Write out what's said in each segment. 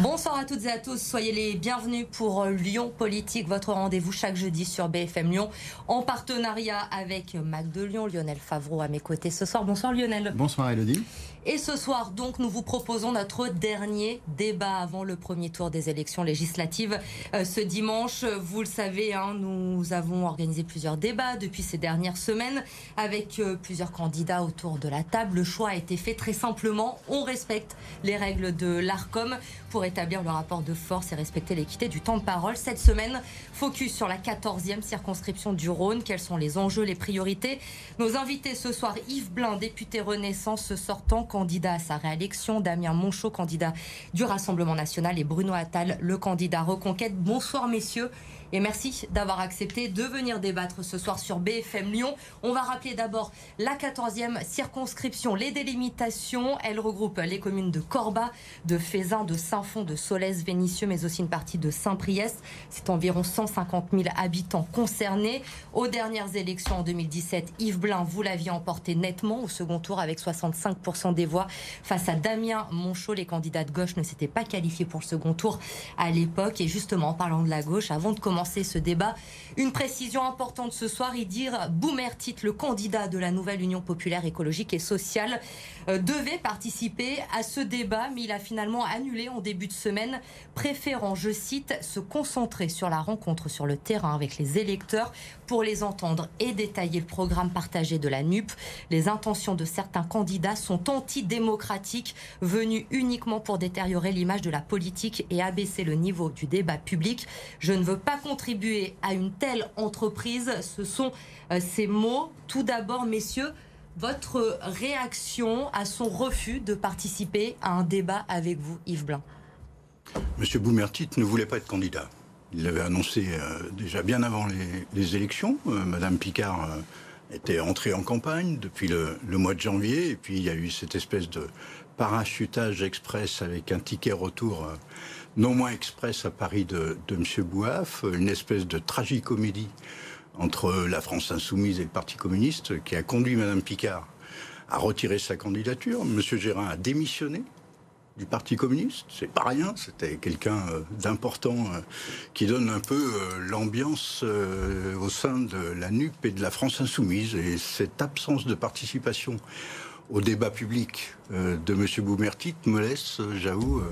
Bonsoir à toutes et à tous, soyez les bienvenus pour Lyon Politique, votre rendez-vous chaque jeudi sur BFM Lyon, en partenariat avec Mac de Lyon, Lionel Favreau à mes côtés ce soir. Bonsoir Lionel. Bonsoir Elodie. Et ce soir, donc, nous vous proposons notre dernier débat avant le premier tour des élections législatives. Euh, ce dimanche, vous le savez, hein, nous avons organisé plusieurs débats depuis ces dernières semaines avec euh, plusieurs candidats autour de la table. Le choix a été fait très simplement. On respecte les règles de l'ARCOM pour établir le rapport de force et respecter l'équité du temps de parole. Cette semaine, focus sur la 14e circonscription du Rhône. Quels sont les enjeux, les priorités? Nos invités ce soir, Yves Blin, député Renaissance sortant candidat à sa réélection, Damien Monchot, candidat du Rassemblement national, et Bruno Attal, le candidat Reconquête. Bonsoir messieurs. Et merci d'avoir accepté de venir débattre ce soir sur BFM Lyon. On va rappeler d'abord la 14e circonscription, les délimitations. Elle regroupe les communes de Corba, de Fézin, de Saint-Fond, de Solès, Vénissieux, mais aussi une partie de Saint-Priest. C'est environ 150 000 habitants concernés. Aux dernières élections en 2017, Yves Blin, vous l'aviez emporté nettement au second tour avec 65% des voix face à Damien Monchot. Les candidats de gauche ne s'étaient pas qualifiés pour le second tour à l'époque. Et justement, en parlant de la gauche, avant de commencer ce débat. Une précision importante ce soir, y dire Boumertit, le candidat de la nouvelle Union populaire écologique et sociale, euh, devait participer à ce débat, mais il a finalement annulé en début de semaine, préférant, je cite, se concentrer sur la rencontre sur le terrain avec les électeurs pour les entendre et détailler le programme partagé de la NUP. Les intentions de certains candidats sont antidémocratiques, venus uniquement pour détériorer l'image de la politique et abaisser le niveau du débat public. Je ne veux pas contribuer à une telle entreprise. Ce sont euh, ces mots. Tout d'abord, messieurs, votre réaction à son refus de participer à un débat avec vous, Yves Blanc Monsieur Boumertit ne voulait pas être candidat. Il l'avait annoncé euh, déjà bien avant les, élections. Euh, Madame Picard était entrée en campagne depuis le, mois de janvier, et puis il y a eu cette espèce de parachutage express avec un ticket retour non moins express à Paris de, M. Bouaf, une espèce de tragicomédie entre la France insoumise et le Parti communiste qui a conduit Mme Picard à retirer sa candidature. M. Gérin a démissionné du Parti communiste, c'est pas rien, c'était quelqu'un euh, d'important euh, qui donne un peu euh, l'ambiance au sein de la NUP et de la France insoumise. Et cette absence de participation au débat public de M. Boumertit me laisse, j'avoue,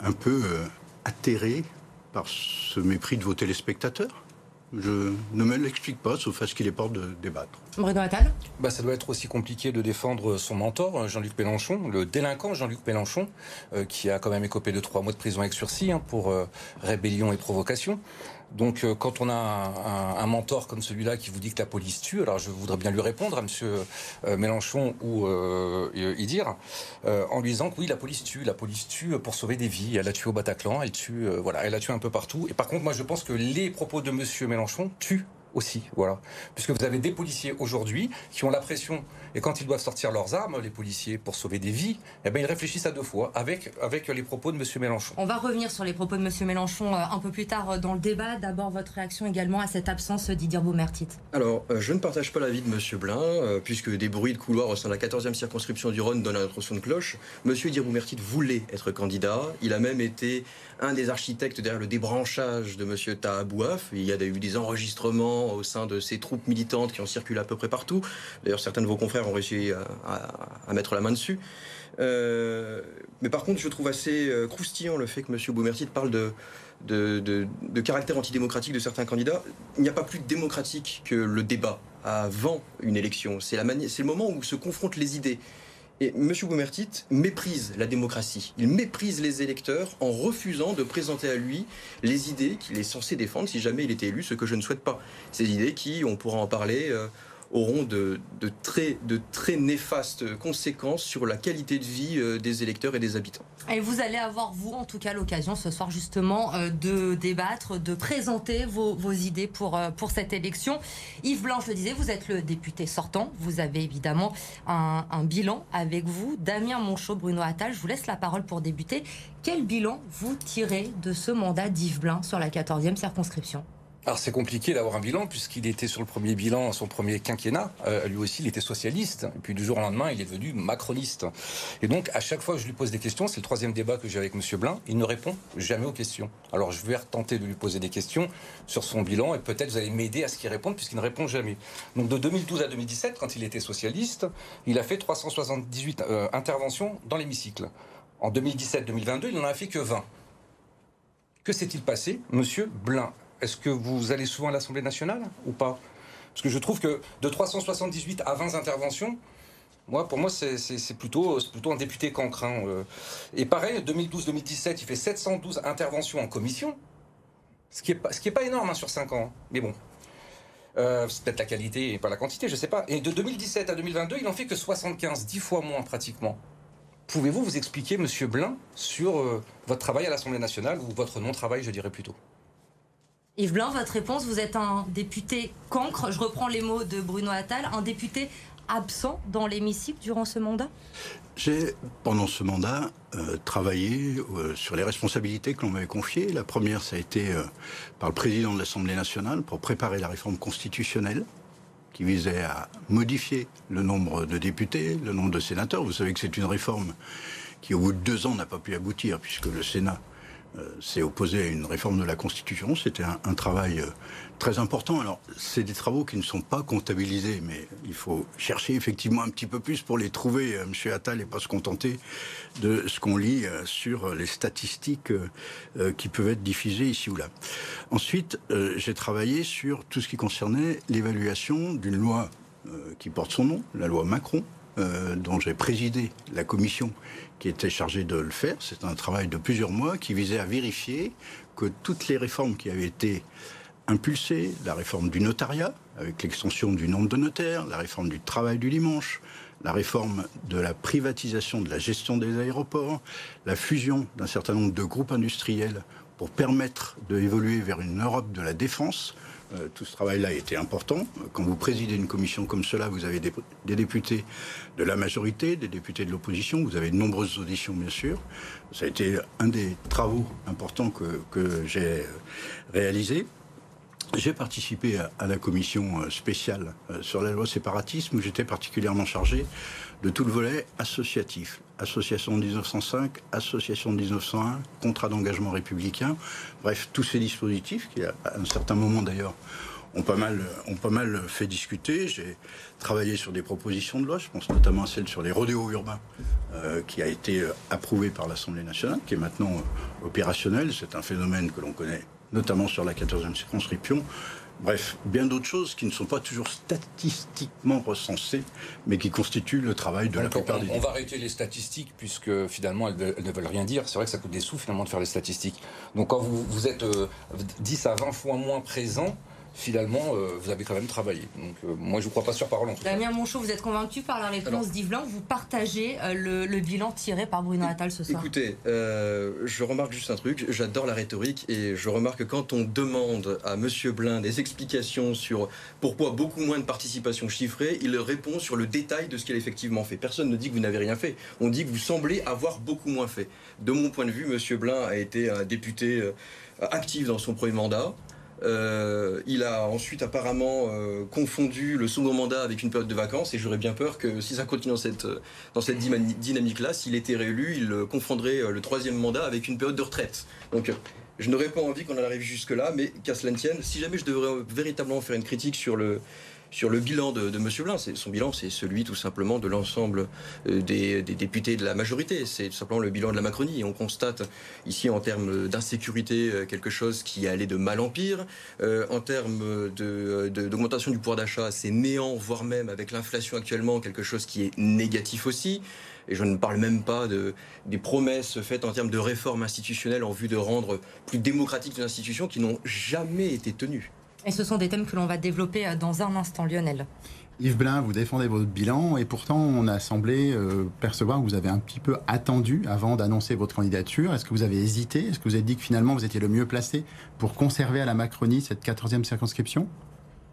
un peu euh, atterré par ce mépris de vos téléspectateurs? Je ne me l'explique pas, sauf à ce qu'il est pas de débattre. Bruno Attal bah, Ça doit être aussi compliqué de défendre son mentor, Jean-Luc Mélenchon, le délinquant Jean-Luc Mélenchon, euh, qui a quand même écopé de trois mois de prison avec sursis hein, pour euh, rébellion et provocation. Donc, euh, quand on a un, mentor comme celui-là qui vous dit que la police tue, alors je voudrais bien lui répondre à Monsieur euh, Mélenchon ou euh, y dire en lui disant que oui, la police tue, la police tue pour sauver des vies. Elle a tué au Bataclan, elle tue, voilà, elle a tué un peu partout. Et par contre, moi, je pense que les propos de Monsieur Mélenchon tuent aussi, voilà, puisque vous avez des policiers aujourd'hui qui ont la pression et quand ils doivent sortir leurs armes, les policiers, pour sauver des vies, eh ben, ils réfléchissent à deux fois avec, avec les propos de M. Mélenchon. On va revenir sur les propos de M. Mélenchon euh, un peu plus tard euh, dans le débat. D'abord, votre réaction également à cette absence d'Idir Boumertit. Alors, euh, je ne partage pas l'avis de M. Blin, puisque des bruits de couloir au sein de la 14e circonscription du Rhône donnent un autre son de cloche. M. Idir Boumertit voulait être candidat. Il a même été un des architectes derrière le débranchage de M. Tahabouaf. Il y a eu des enregistrements au sein de ces troupes militantes qui ont circulé à peu près partout. D'ailleurs, certains de vos confrères ont réussi à, mettre la main dessus. Euh, mais par contre, je trouve assez euh, croustillant le fait que M. Boumertit parle de, de, caractère antidémocratique de certains candidats. Il n'y a pas plus démocratique que le débat avant une élection. C'est le moment où se confrontent les idées. Et M. Boumertit méprise la démocratie. Il méprise les électeurs en refusant de présenter à lui les idées qu'il est censé défendre si jamais il était élu, ce que je ne souhaite pas. Ces idées qui, on pourra en parler, euh, auront de, très, néfastes conséquences sur la qualité de vie euh, des électeurs et des habitants. Et vous allez avoir, vous, en tout cas, l'occasion ce soir justement euh, de débattre, de présenter vos, idées pour, euh, pour cette élection. Yves Blanc, je le disais, vous êtes le député sortant. Vous avez évidemment un, bilan avec vous. Damien Monchot, Bruno Attal, je vous laisse la parole pour débuter. Quel bilan vous tirez de ce mandat d'Yves Blanc sur la 14e circonscription? Alors c'est compliqué d'avoir un bilan puisqu'il était sur le premier bilan, son premier quinquennat. Euh, lui aussi, il était socialiste. Et puis du jour au lendemain, il est devenu macroniste. Et donc à chaque fois que je lui pose des questions, c'est le troisième débat que j'ai avec Monsieur Blin, il ne répond jamais aux questions. Alors je vais tenter de lui poser des questions sur son bilan et peut-être vous allez m'aider à ce qu'il réponde puisqu'il ne répond jamais. Donc de 2012 à 2017, quand il était socialiste, il a fait 378 euh, interventions dans l'hémicycle. En 2017-2022, il n'en a fait que 20. Que s'est-il passé, Monsieur Blin? Est-ce que vous allez souvent à l'Assemblée nationale ou pas? Parce que je trouve que de 378 à 20 interventions, moi, pour moi, c'est plutôt, plutôt un député cancre. Euh. Et pareil, 2012-2017, il fait 712 interventions en commission, ce qui n'est pas, pas, énorme hein, sur 5 ans. Mais bon, euh, c'est peut-être la qualité et pas la quantité, je ne sais pas. Et de 2017 à 2022, il n'en fait que 75, 10 fois moins pratiquement. Pouvez-vous vous expliquer, Monsieur Blin, sur euh, votre travail à l'Assemblée nationale, ou votre non-travail, je dirais plutôt? Yves Blanc, votre réponse, vous êtes un député cancre, je reprends les mots de Bruno Attal, un député absent dans l'hémicycle durant ce mandat? J'ai, pendant ce mandat, euh, travaillé euh, sur les responsabilités que l'on m'avait confiées. La première, ça a été euh, par le président de l'Assemblée nationale pour préparer la réforme constitutionnelle qui visait à modifier le nombre de députés, le nombre de sénateurs. Vous savez que c'est une réforme qui, au bout de deux ans, n'a pas pu aboutir, puisque le Sénat s'est opposé à une réforme de la Constitution. C'était un, travail euh, très important. Alors, c'est des travaux qui ne sont pas comptabilisés, mais il faut chercher effectivement un petit peu plus pour les trouver, euh, Monsieur Attal, et pas se contenter de ce qu'on lit sur les statistiques qui peuvent être diffusées ici ou là. Ensuite, j'ai travaillé sur tout ce qui concernait l'évaluation d'une loi qui porte son nom, la loi Macron, dont j'ai présidé la commission qui était chargé de le faire. C'est un travail de plusieurs mois qui visait à vérifier que toutes les réformes qui avaient été impulsées, la réforme du notariat, avec l'extension du nombre de notaires, la réforme du travail du dimanche, la réforme de la privatisation de la gestion des aéroports, la fusion d'un certain nombre de groupes industriels pour permettre d'évoluer vers une Europe de la défense, euh, tout ce travail-là été important. Quand vous présidez une commission comme cela, vous avez des, députés de la majorité, des députés de l'opposition, vous avez de nombreuses auditions, bien sûr. Ça a été un des travaux importants que, que j'ai réalisé. J'ai participé à, la commission spéciale euh, sur la loi séparatisme où j'étais particulièrement chargé de tout le volet associatif. Association de 1905, Association de 1901, contrat d'engagement républicain. Bref, tous ces dispositifs qui, à un certain moment d'ailleurs, ont pas mal, fait discuter. J'ai travaillé sur des propositions de loi, je pense notamment à celle sur les rodéos urbains, euh, qui a été euh, approuvée par l'Assemblée nationale, qui est maintenant euh, opérationnelle. C'est un phénomène que l'on connaît notamment sur la 14e circonscription. Bref, bien d'autres choses qui ne sont pas toujours statistiquement recensées, mais qui constituent le travail de la plupart des... On va arrêter les statistiques, puisque finalement, elles, ne veulent rien dire. C'est vrai que ça coûte des sous, finalement, de faire les statistiques. Donc quand vous, vous êtes 10 euh, à 20 fois moins présent, finalement, euh, vous avez quand même travaillé. Donc, euh, moi, je ne crois pas sur parole. En Damien Monchot, vous êtes convaincu par la réponse d'Yves Blanc Vous partagez euh, le, bilan tiré par Bruno Attal ce soir Écoutez, je remarque juste un truc. J'adore la rhétorique et je remarque que quand on demande à Monsieur Blin des explications sur pourquoi beaucoup moins de participation chiffrée, il répond sur le détail de ce qu'il a effectivement fait. Personne ne dit que vous n'avez rien fait. On dit que vous semblez avoir beaucoup moins fait. De mon point de vue, Monsieur Blin a été un député actif dans son premier mandat. Euh, il a ensuite apparemment euh, confondu le second mandat avec une période de vacances et j'aurais bien peur que si ça continue dans cette, dans cette dynamique-là, s'il était réélu, il confondrait euh, le troisième mandat avec une période de retraite. Donc je n'aurais pas envie qu'on en arrive jusque-là, mais qu'à cela ne tienne, si jamais je devrais véritablement faire une critique sur le, sur le bilan de, de M. Blin. Son bilan, c'est celui tout simplement de l'ensemble euh, des, députés de la majorité. C'est tout simplement le bilan de la Macronie. on constate ici en termes d'insécurité euh, quelque chose qui allait de mal en pire. Euh, en termes d'augmentation du pouvoir d'achat, c'est néant, voire même avec l'inflation actuellement, quelque chose qui est négatif aussi. Et je ne parle même pas de, des promesses faites en termes de réformes institutionnelles en vue de rendre plus démocratiques les institutions qui n'ont jamais été tenues. Et ce sont des thèmes que l'on va développer euh, dans un instant, Lionel. Yves Blin, vous défendez votre bilan et pourtant on a semblé euh, percevoir que vous avez un petit peu attendu avant d'annoncer votre candidature. Est-ce que vous avez hésité? Est-ce que vous avez dit que finalement vous étiez le mieux placé pour conserver à la Macronie cette 14e circonscription?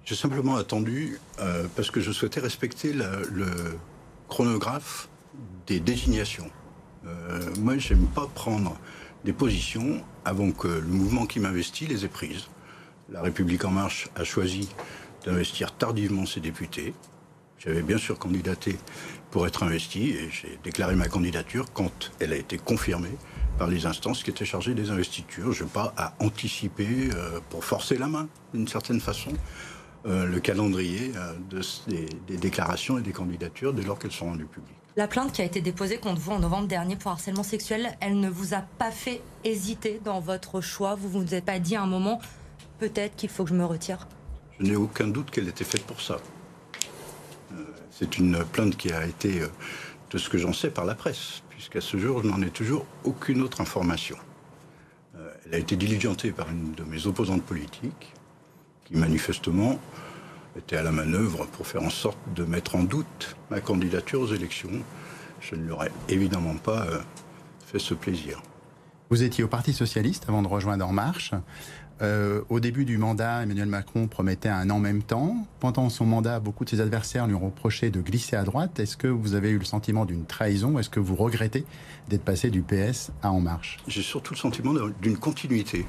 J'ai simplement attendu euh, parce que je souhaitais respecter le chronographe des désignations. Euh, moi, j'aime pas prendre des positions avant que le mouvement qui m'investit les ait prises. La République en marche a choisi d'investir tardivement ses députés. J'avais bien sûr candidaté pour être investi et j'ai déclaré ma candidature quand elle a été confirmée par les instances qui étaient chargées des investitures. Je pas à anticiper euh, pour forcer la main, d'une certaine façon, euh, le calendrier euh, de, des, des, déclarations et des candidatures dès lors qu'elles sont rendues publiques. La plainte qui a été déposée contre vous en novembre dernier pour harcèlement sexuel, elle ne vous a pas fait hésiter dans votre choix Vous ne vous êtes pas dit à un moment, peut-être qu'il faut que je me retire Je n'ai aucun doute qu'elle était faite pour ça. Euh, c'est une plainte qui a été, euh, de ce que j'en sais, par la presse, puisqu'à ce jour, je n'en ai toujours aucune autre information. Euh, elle a été diligentée par une de mes opposantes politiques, qui manifestement était à la manœuvre pour faire en sorte de mettre en doute ma candidature aux élections. Je ne lui aurais évidemment pas fait ce plaisir. Vous étiez au Parti socialiste avant de rejoindre En Marche. Euh, au début du mandat, Emmanuel Macron promettait un en même temps. Pendant son mandat, beaucoup de ses adversaires lui ont reproché de glisser à droite. Est-ce que vous avez eu le sentiment d'une trahison Est-ce que vous regrettez d'être passé du PS à En Marche? J'ai surtout le sentiment d'une continuité.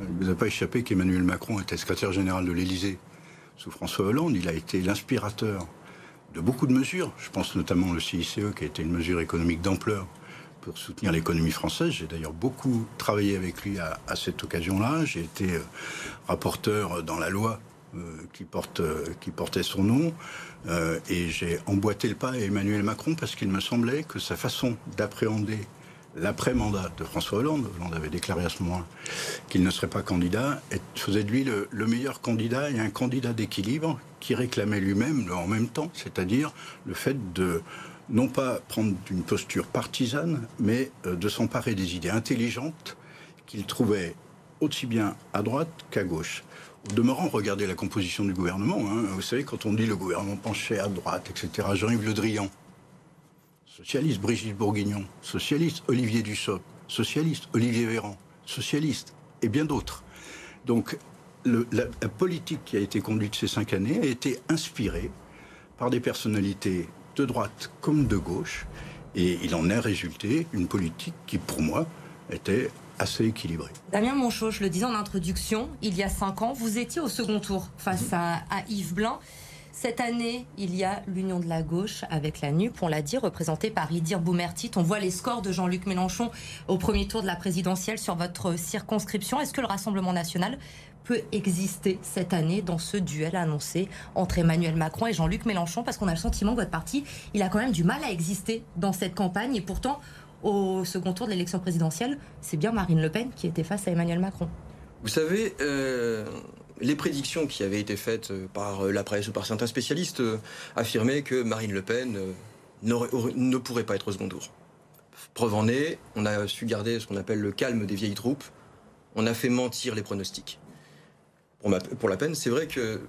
Il ne vous a pas échappé qu'Emmanuel Macron était secrétaire général de l'Élysée sous François Hollande. Il a été l'inspirateur de beaucoup de mesures. Je pense notamment au CICE, qui a été une mesure économique d'ampleur pour soutenir l'économie française. J'ai d'ailleurs beaucoup travaillé avec lui à, cette occasion-là. J'ai été euh, rapporteur dans la loi euh, qui, porte, euh, qui portait son nom. Et j'ai emboîté le pas à Emmanuel Macron parce qu'il me semblait que sa façon d'appréhender l'après-mandat de François Hollande, Hollande avait déclaré à ce moment-là qu'il ne serait pas candidat, faisait de lui le meilleur candidat et un candidat d'équilibre qui réclamait lui-même en même temps, c'est-à-dire le fait de non pas prendre une posture partisane, mais euh, de s'emparer des idées intelligentes qu'il trouvait aussi bien à droite qu'à gauche. Au demeurant, regardez la composition du gouvernement. Hein. Vous savez, quand on dit le gouvernement penchait à droite, etc., Jean-Yves Le Drian, socialiste, Brigitte Bourguignon, socialiste, Olivier Dussopt, socialiste, Olivier Véran, socialiste, et bien d'autres. Donc, la politique qui a été conduite ces cinq années a été inspirée par des personnalités de droite comme de gauche. Et il en est résulté une politique qui, pour moi, était assez équilibrée. Damien Monchot, je le disais en introduction, il y a cinq ans, vous étiez au second tour face à, à Yves Blin. Cette année, il y a l'Union de la gauche avec la NUP, on l'a dit, représentée par Idir Boumertit. On voit les scores de Jean-Luc Mélenchon au premier tour de la présidentielle sur votre circonscription. Est-ce que le Rassemblement national peut exister cette année dans ce duel annoncé entre Emmanuel Macron et Jean-Luc Mélenchon Parce qu'on a le sentiment que votre parti, il a quand même du mal à exister dans cette campagne. Et pourtant, au second tour de l'élection présidentielle, c'est bien Marine Le Pen qui était face à Emmanuel Macron. Vous savez, euh, les prédictions qui avaient été faites par la presse ou par certains spécialistes euh, affirmaient que Marine Le Pen euh, ne pourrait pas être au second tour. Preuve en est, on a su garder ce qu'on appelle le calme des vieilles troupes. On a fait mentir les pronostics. Pour, la peine, c'est vrai que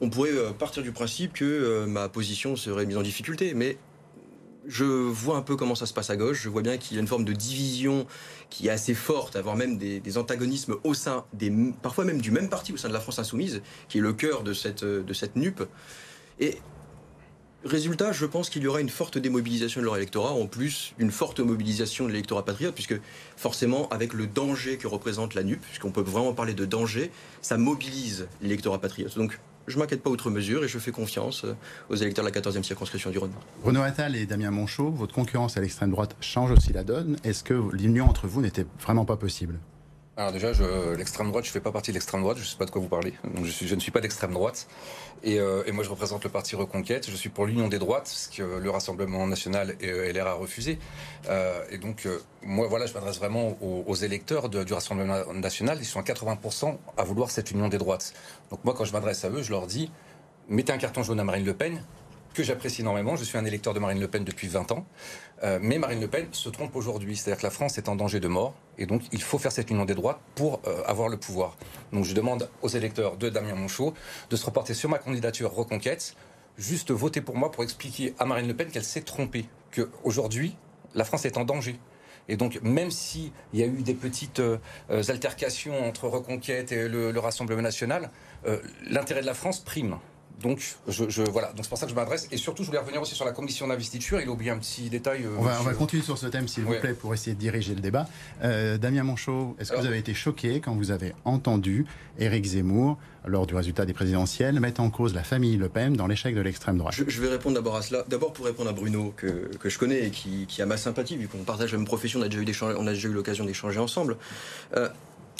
on pourrait partir du principe que ma position serait mise en difficulté, mais je vois un peu comment ça se passe à gauche. Je vois bien qu'il y a une forme de division qui est assez forte, avoir même des, antagonismes au sein des, parfois même du même parti au sein de la France insoumise, qui est le cœur de cette, de cette nupe. Résultat, je pense qu'il y aura une forte démobilisation de leur électorat, en plus une forte mobilisation de l'électorat patriote, puisque forcément, avec le danger que représente la nupe, puisqu'on peut vraiment parler de danger, ça mobilise l'électorat patriote. Donc je m'inquiète pas outre mesure et je fais confiance aux électeurs de la 14e circonscription du Rhône. Renaud Attal et Damien Monchot, votre concurrence à l'extrême droite change aussi la donne. Est-ce que l'union entre vous n'était vraiment pas possible? Alors déjà, l'extrême droite, je fais pas partie de l'extrême droite, je sais pas de quoi vous parlez. Je, ne suis pas d'extrême droite. Et, euh, et, moi, je représente le parti Reconquête. Je suis pour l'union des droites, ce que le Rassemblement national et LR a refusé. Euh, et donc, euh, moi, voilà, je m'adresse vraiment aux, électeurs du Rassemblement national. Ils sont à 80% à vouloir cette union des droites. Donc moi, quand je m'adresse à eux, je leur dis mettez un carton jaune à Marine Le Pen, que j'apprécie énormément. Je suis un électeur de Marine Le Pen depuis 20 ans. Euh, mais Marine Le Pen se trompe aujourd'hui. C'est-à-dire que la France est en danger de mort. Et donc, il faut faire cette union des droites pour euh, avoir le pouvoir. Donc, je demande aux électeurs de Damien Monchot de se reporter sur ma candidature Reconquête. Juste voter pour moi pour expliquer à Marine Le Pen qu'elle s'est trompée. Qu'aujourd'hui, la France est en danger. Et donc, même s'il y a eu des petites euh, altercations entre Reconquête et le Rassemblement national, l'intérêt de la France prime. Donc, je, voilà. Donc, c'est pour ça que je m'adresse. Et surtout, je voulais revenir aussi sur la commission d'investiture. Il a oublié un petit détail. Euh, on, va, continuer sur ce thème, s'il vous plaît, pour essayer de diriger le débat. Euh, Damien Monchot, est-ce que vous avez été choqué quand vous avez entendu Éric Zemmour, lors du résultat des présidentielles, mettre en cause la famille Le Pen dans l'échec de l'extrême droite? Je, vais répondre d'abord à cela. D'abord, pour répondre à Bruno, que, que je connais et qui, qui, a ma sympathie, vu qu'on partage la même profession, on a déjà eu, on a déjà eu l'occasion d'échanger ensemble. Euh,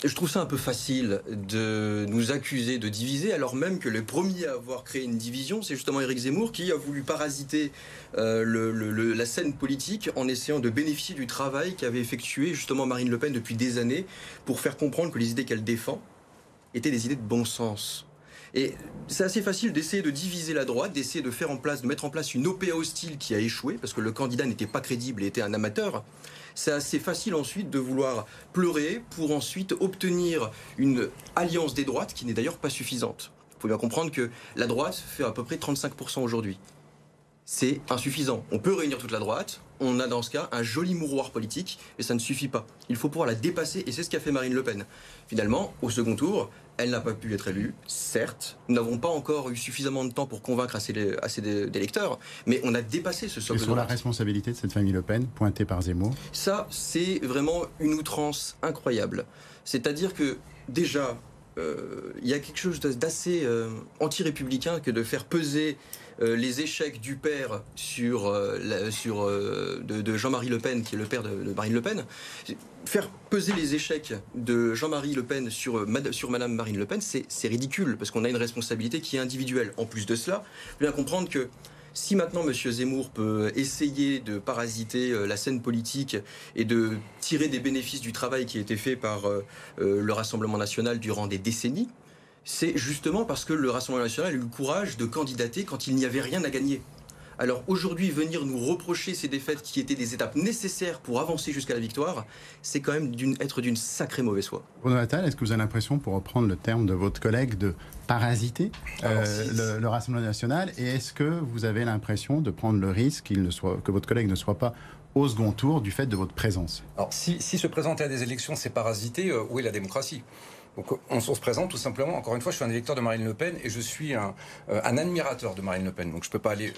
je trouve ça un peu facile de nous accuser de diviser, alors même que le premier à avoir créé une division, c'est justement Éric Zemmour qui a voulu parasiter euh, la scène politique en essayant de bénéficier du travail qu'avait effectué justement Marine Le Pen depuis des années pour faire comprendre que les idées qu'elle défend étaient des idées de bon sens. Et c'est assez facile d'essayer de diviser la droite, d'essayer de faire en place, de mettre en place une OPA hostile qui a échoué parce que le candidat n'était pas crédible et était un amateur c'est assez facile ensuite de vouloir pleurer pour ensuite obtenir une alliance des droites qui n'est d'ailleurs pas suffisante. Il faut bien comprendre que la droite fait à peu près 35% aujourd'hui. C'est insuffisant. On peut réunir toute la droite, on a dans ce cas un joli mouroir politique, mais ça ne suffit pas. Il faut pouvoir la dépasser, et c'est ce qu'a fait Marine Le Pen. Finalement, au second tour, elle n'a pas pu être élue, certes. Nous n'avons pas encore eu suffisamment de temps pour convaincre assez, d'électeurs, mais on a dépassé ce socle. Et sur la responsabilité de cette famille Le Pen, pointée par Zemmour Ça, c'est vraiment une outrance incroyable. C'est-à-dire que, déjà, euh, il y a quelque chose d'assez euh, anti-républicain que de faire peser les échecs du père sur, euh, sur, euh, de, Jean-Marie Le Pen, qui est le père de, Marine Le Pen, faire peser les échecs de Jean-Marie Le Pen sur, sur Madame Marine Le Pen, c'est ridicule, parce qu'on a une responsabilité qui est individuelle. En plus de cela, il faut bien comprendre que si maintenant M. Zemmour peut essayer de parasiter la scène politique et de tirer des bénéfices du travail qui a été fait par le Rassemblement national durant des décennies, c'est justement parce que le Rassemblement national a eu le courage de candidater quand il n'y avait rien à gagner. Alors aujourd'hui, venir nous reprocher ces défaites qui étaient des étapes nécessaires pour avancer jusqu'à la victoire, c'est quand même être d'une sacrée mauvaise foi. Bruno Attal, est-ce que vous avez l'impression, pour reprendre le terme de votre collègue, de parasiter euh, le, Rassemblement national? Et est-ce que vous avez l'impression de prendre le risque ne soit, que votre collègue ne soit pas au second tour du fait de votre présence? Alors si, se présenter à des élections, c'est parasiter, euh, où est la démocratie? Donc on, se présente tout simplement, encore une fois, je suis un électeur de Marine Le Pen et je suis un, euh, admirateur de Marine Le Pen. Donc je ne peux pas aller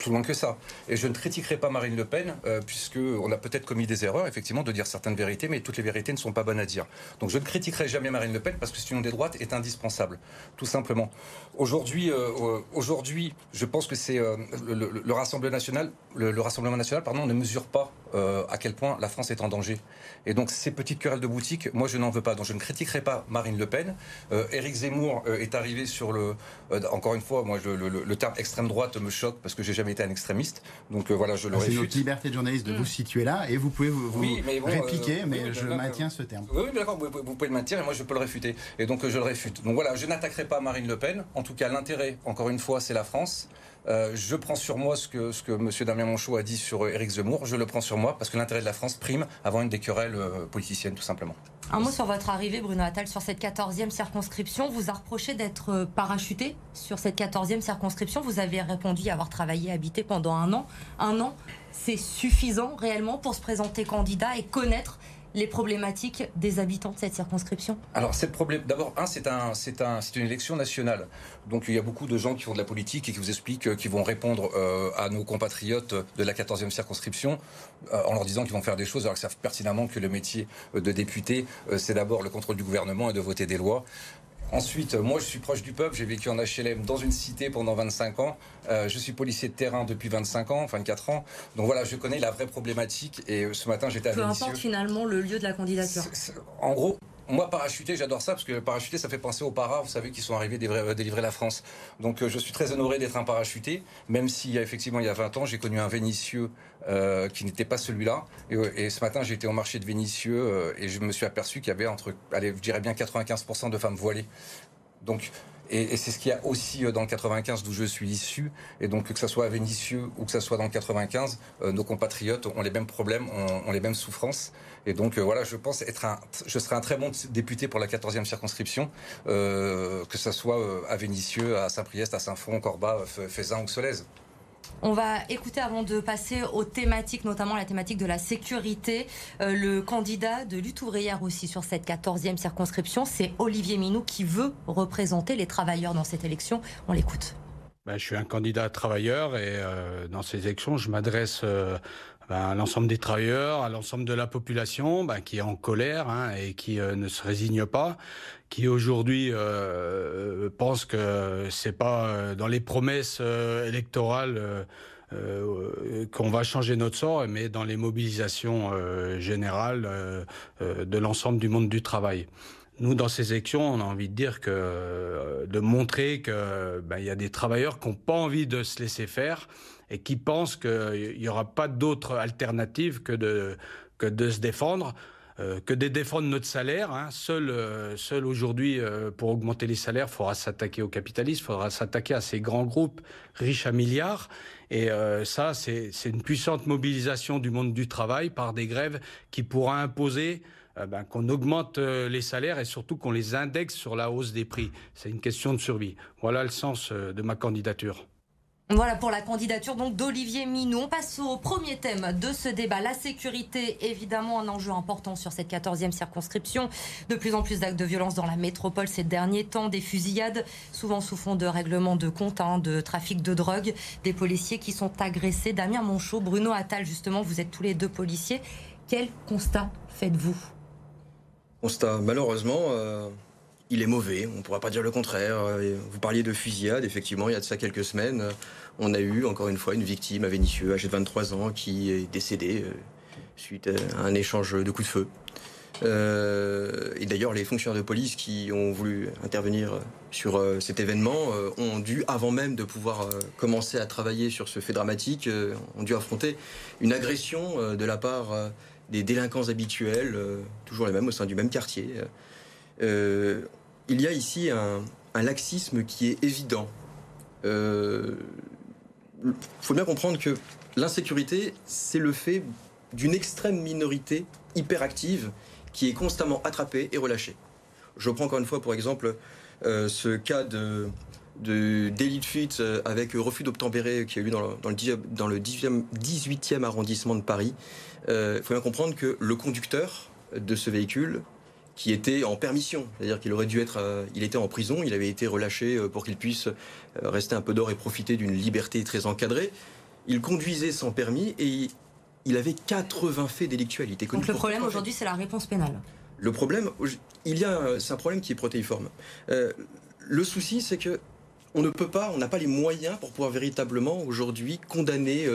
plus loin que ça. Et je ne critiquerai pas Marine Le Pen, euh, puisqu'on a peut-être commis des erreurs, effectivement, de dire certaines vérités, mais toutes les vérités ne sont pas bonnes à dire. Donc je ne critiquerai jamais Marine Le Pen, parce que cette union des droites est indispensable, tout simplement. Aujourd'hui, euh, aujourd'hui je pense que c'est euh, le, Rassemblement national, le, Rassemblement national pardon, ne mesure pas à quel point la France est en danger. Et donc ces petites querelles de boutique, moi je n'en veux pas. Donc je ne critiquerai pas Marine Le Pen. Éric Zemmour est arrivé sur le... encore une fois, moi le, le terme extrême droite me choque, parce que j'ai jamais été un extrémiste. Donc euh, voilà, je le réfute. C'est notre liberté de journaliste de vous mm. situer là et vous pouvez vous, répliquer, euh, mais je maintiens ce terme. Oui, d'accord, vous, pouvez le maintenir et moi je peux le réfuter. Et donc euh, je le réfute. Donc voilà, je n'attaquerai pas Marine Le Pen. En tout cas, l'intérêt, encore une fois, c'est la France. Je prends sur moi ce que, M. Damien Monchot a dit sur Éric Zemmour. Je le prends sur moi parce que l'intérêt de la France prime avant une des querelles politiciennes, tout simplement. Un mot sur votre arrivée, Bruno Attal, sur cette 14e circonscription. Vous a reproché d'être euh, parachuté sur cette 14e circonscription. Vous avez répondu avoir travaillé, habité pendant un an. Un an, c'est suffisant réellement pour se présenter candidat et connaître les problématiques des habitants de cette circonscription Alors, c'est problème. D'abord, un, c'est un, c'est un, c'est une élection nationale. Donc, il y a beaucoup de gens qui font de la politique et qui vous expliquent, euh, qui vont répondre euh, à nos compatriotes de la 14e circonscription euh, en leur disant qu'ils vont faire des choses alors qu'ils savent pertinemment que le métier de député, c'est d'abord le contrôle du gouvernement et de voter des lois. Ensuite, moi, je suis proche du peuple. J'ai vécu en HLM dans une cité pendant 25 ans. Euh, je suis policier de terrain depuis 25 ans, 24 ans. Donc voilà, je connais la vraie problématique. Et euh, ce matin, j'étais à Peu importe finalement le lieu de la candidature. En gros, moi, parachuter, j'adore ça parce que parachuter, ça fait penser aux paras, vous savez, qui sont arrivés délivrer, délivrer la France. Donc, euh, je suis très honoré d'être un parachuté, même si effectivement, il y a 20 ans, j'ai connu un Vénitieux euh, qui n'était pas celui-là. Et, ce matin, été au marché de Vénitieux euh, et je me suis aperçu qu'il y avait entre, allez, je dirais bien 95% de femmes voilées Donc et, c'est ce qu'il y a aussi dans le 95 d'où je suis issu. Et donc que ce soit à Vénissieux ou que ce soit dans le 95, nos compatriotes ont les mêmes problèmes, ont, les mêmes souffrances. Et donc voilà, je pense être un, je serai un très bon député pour la 14e circonscription, que ce soit à Vénissieux, à Saint-Priest, à Saint-Fond, Corbat, Faisin ou Solèze. On va écouter avant de passer aux thématiques, notamment la thématique de la sécurité. Euh, le candidat de lutte ouvrière aussi sur cette 14e circonscription, c'est Olivier Minou qui veut représenter les travailleurs dans cette élection. On l'écoute. Ben, je suis un candidat travailleur et euh, dans ces élections, je m'adresse euh, ben, à l'ensemble des travailleurs, à l'ensemble de la population ben, qui est en colère hein, et qui ne se résigne pas qui aujourd'hui euh, pense que c'est pas euh, dans les promesses euh, électorales euh, qu'on va changer notre sort, mais dans les mobilisations générales de l'ensemble du monde du travail. Nous, dans ces élections, on a envie de dire que de montrer que ben, il y a des travailleurs qui n'ont pas envie de se laisser faire et qui pensent qu'il n'y aura pas d'autre alternative que de que de se défendre. Euh, que de défendre notre salaire. Hein. Seul, euh, seul aujourd'hui, euh, pour augmenter les salaires, il faudra s'attaquer au capitalisme, il faudra s'attaquer à ces grands groupes riches à milliards. Et ça, c'est une puissante mobilisation du monde du travail par des grèves qui pourra imposer ben, qu'on augmente les salaires et surtout qu'on les indexe sur la hausse des prix. C'est une question de survie. Voilà le sens de ma candidature. Voilà pour la candidature donc d'Olivier Minou. On passe au premier thème de ce débat, la sécurité, évidemment un enjeu important sur cette 14e circonscription. De plus en plus d'actes de violence dans la métropole ces derniers temps, des fusillades, souvent sous fond de règlement de compte, hein, de trafic de drogue, des policiers qui sont agressés. Damien Monchot, Bruno Attal, justement, vous êtes tous les deux policiers. Quel constat faites-vous? Constat, malheureusement. Euh, il est mauvais, on ne pourra pas dire le contraire. Euh, vous parliez de fusillade, effectivement, il y a de ça quelques semaines on a eu encore une fois une victime à Vénissieux, âgée de 23 ans, qui est décédée euh, suite à un échange de coups de feu. Euh, et d'ailleurs, les fonctionnaires de police qui ont voulu intervenir sur euh, cet événement ont dû, avant même de pouvoir commencer à travailler sur ce fait dramatique, ont dû affronter une agression de la part des délinquants habituels, toujours les mêmes au sein du même quartier. Il y a ici un, laxisme qui est évident il faut bien comprendre que l'insécurité, c'est le fait d'une extrême minorité hyperactive qui est constamment attrapée et relâchée. Je prends encore une fois pour exemple euh, ce cas de, délit de fuite euh, avec refus d'obtempérer qui a eu dans le, dans le, 18e arrondissement de Paris. Euh, il faut bien comprendre que le conducteur de ce véhicule qui était en permission, c'est-à-dire qu'il aurait dû être, euh, il était en prison, il avait été relâché euh, pour qu'il puisse euh, rester un peu d'or et profiter d'une liberté très encadrée. Il conduisait sans permis et il avait 80 faits délictuels. Donc le problème aujourd'hui, c'est la réponse pénale. Le problème, il y a, c'est un problème qui est protéiforme. le souci, c'est que on ne peut pas, on n'a pas les moyens pour pouvoir véritablement aujourd'hui condamner.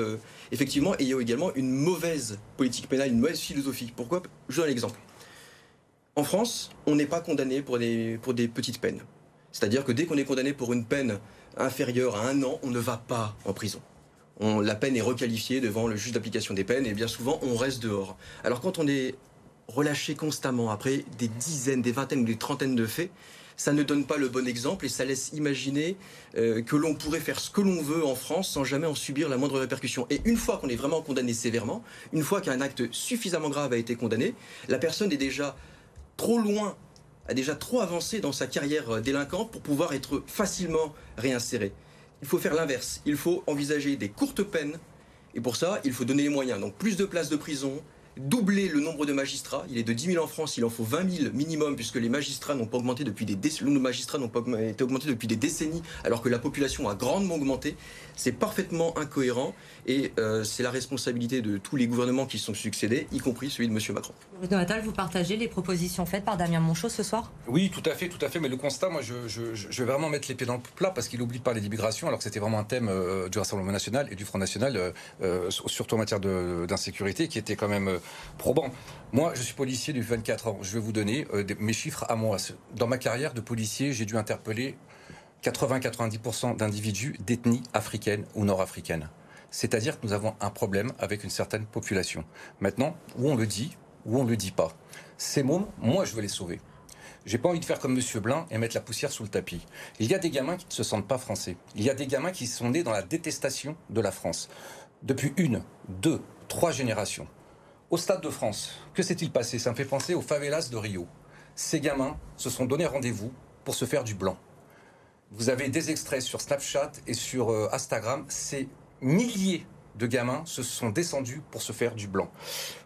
effectivement, et il y a également une mauvaise politique pénale, une mauvaise philosophie. Pourquoi? Je donne un exemple. En France, on n'est pas condamné pour des, pour des petites peines. C'est-à-dire que dès qu'on est condamné pour une peine inférieure à un an, on ne va pas en prison. la peine est requalifiée devant le juge d'application des peines et bien souvent on reste dehors. Alors quand on est relâché constamment après des dizaines, des vingtaines ou des trentaines de faits, ça ne donne pas le bon exemple et ça laisse imaginer euh, que l'on pourrait faire ce que l'on veut en France sans jamais en subir la moindre répercussion. Et une fois qu'on est vraiment condamné sévèrement, une fois qu'un acte suffisamment grave a été condamné, la personne est déjà trop loin, a déjà trop avancé dans sa carrière euh, délinquante pour pouvoir être facilement réinséré. Il faut faire l'inverse. Il faut envisager des courtes peines. Et pour ça, il faut donner les moyens. Donc plus de places de prison, doubler le nombre de magistrats. Il est de 10 000 en France, il en faut 20 000 minimum, puisque les magistrats n'ont pas augmenté depuis des décennies. Nos magistrats n'ont pas été augmentés depuis des décennies, alors que la population a grandement augmenté. C'est parfaitement incohérent et euh, c'est la responsabilité de tous les gouvernements qui se sont succédés, y compris celui de M. Macron. Bruno Attal, vous partagez les propositions faites par Damien Monchot ce soir? Oui, tout à fait, tout à fait. Mais le constat, moi, je, vais vraiment mettre les pieds dans le plat parce qu'il oublie de parler d'immigration, alors que c'était vraiment un thème euh, du Rassemblement national et du Front national, euh, surtout en matière d'insécurité, qui était quand même probant. Moi, je suis policier depuis 24 ans. Je vais vous donner mes chiffres à moi. Dans ma carrière de policier, j'ai dû interpeller 80-90% d'individus d'ethnie africaine ou nord-africaine. C'est-à-dire que nous avons un problème avec une certaine population. Maintenant, où on le dit, ou on ne le dit pas. Ces mômes, moi, je veux les sauver. J'ai pas envie de faire comme Monsieur Blin et mettre la poussière sous le tapis. Il y a des gamins qui ne se sentent pas français. Il y a des gamins qui sont nés dans la détestation de la France. Depuis une, deux, trois générations. Au Stade de France, que s'est-il passé? Ça me fait penser aux favelas de Rio. Ces gamins se sont donné rendez-vous pour se faire du blanc. Vous avez des extraits sur Snapchat et sur euh, Instagram. C'est milliers de gamins se sont descendus pour se faire du blanc.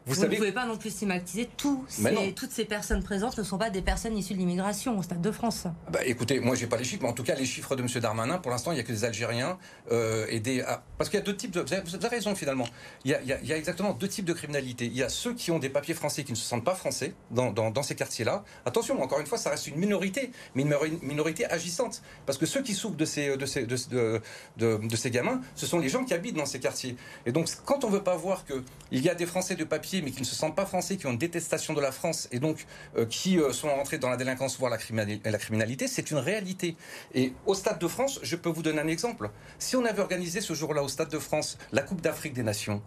Vous, ne pouvez pas non plus stigmatiser tous ces, toutes ces personnes présentes ne sont pas des personnes issues de l'immigration au Stade de France. Bah, écoutez, moi j'ai pas les chiffres, mais en tout cas les chiffres de M. Darmanin, pour l'instant il n'y a que des Algériens euh, et des ah, parce qu'il y a deux types de vous avez, raison finalement. Il y, a, il y, a, exactement deux types de criminalité. Il y a ceux qui ont des papiers français qui ne se sentent pas français dans, dans, dans ces quartiers-là. Attention, encore une fois, ça reste une minorité, mais une minorité agissante, parce que ceux qui souffrent de ces de ces de, de, de ces gamins, ce sont les gens qui habitent dans ces quartiers. Et donc quand on veut pas voir que il y a des Français de papier mais qui ne se sentent pas français, qui ont une détestation de la France et donc euh, qui euh, sont rentrés dans la délinquance, voire la, criminalité, c'est une réalité. Et au Stade de France, je peux vous donner un exemple. Si on avait organisé ce jour-là au Stade de France la Coupe d'Afrique des Nations,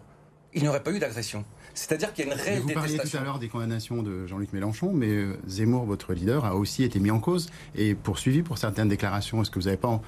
il n'y aurait pas eu d'agression. C'est-à-dire qu'il y a une réelle. Vous parliez tout à l'heure des condamnations de Jean-Luc Mélenchon, mais euh, Zemmour, votre leader, a aussi été mis en cause et poursuivi pour certaines déclarations. Est-ce que vous n'avez pas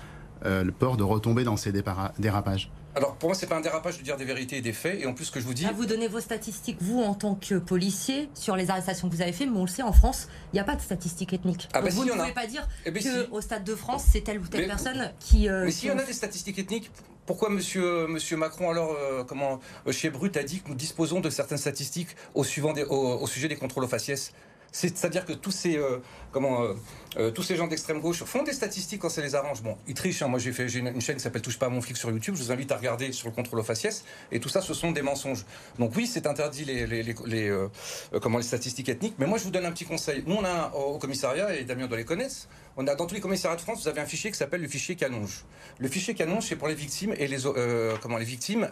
le peur de retomber dans ces dérapages? Alors pour moi, c'est pas un dérapage de dire des vérités et des faits. Et en plus, ce que je vous dis. Vous donnez vos statistiques, vous, en tant que policier, sur les arrestations que vous avez faites, mais on le sait, en France, il n'y a pas de statistiques ethniques. Ah bah vous ne pouvez pas dire eh ben qu'au Stade de France, c'est telle ou telle personne qui. Euh, mais s'il y en a des statistiques ethniques, pourquoi monsieur, monsieur Macron, alors, euh, comment, euh, chez Brut, a dit que nous disposons de certaines statistiques au, suivant au, sujet des contrôles aux faciès? C'est-à-dire que tous ces, euh, comment, euh, euh, tous ces gens d'extrême gauche font des statistiques quand ça les arrange. Bon, ils trichent. Hein. Moi, j'ai une, chaîne qui s'appelle Touche pas à mon flic sur YouTube. Je vous invite à regarder sur le contrôle aux faciès. Et tout ça, ce sont des mensonges. Donc oui, c'est interdit les, les, les, comment, les statistiques ethniques. Mais moi, je vous donne un petit conseil. Nous, on a au, commissariat, et Damien doit les connaître, on a dans tous les commissariats de France, vous avez un fichier qui s'appelle le fichier Canonge. Le fichier Canonge, c'est pour les victimes et les, comment, les victimes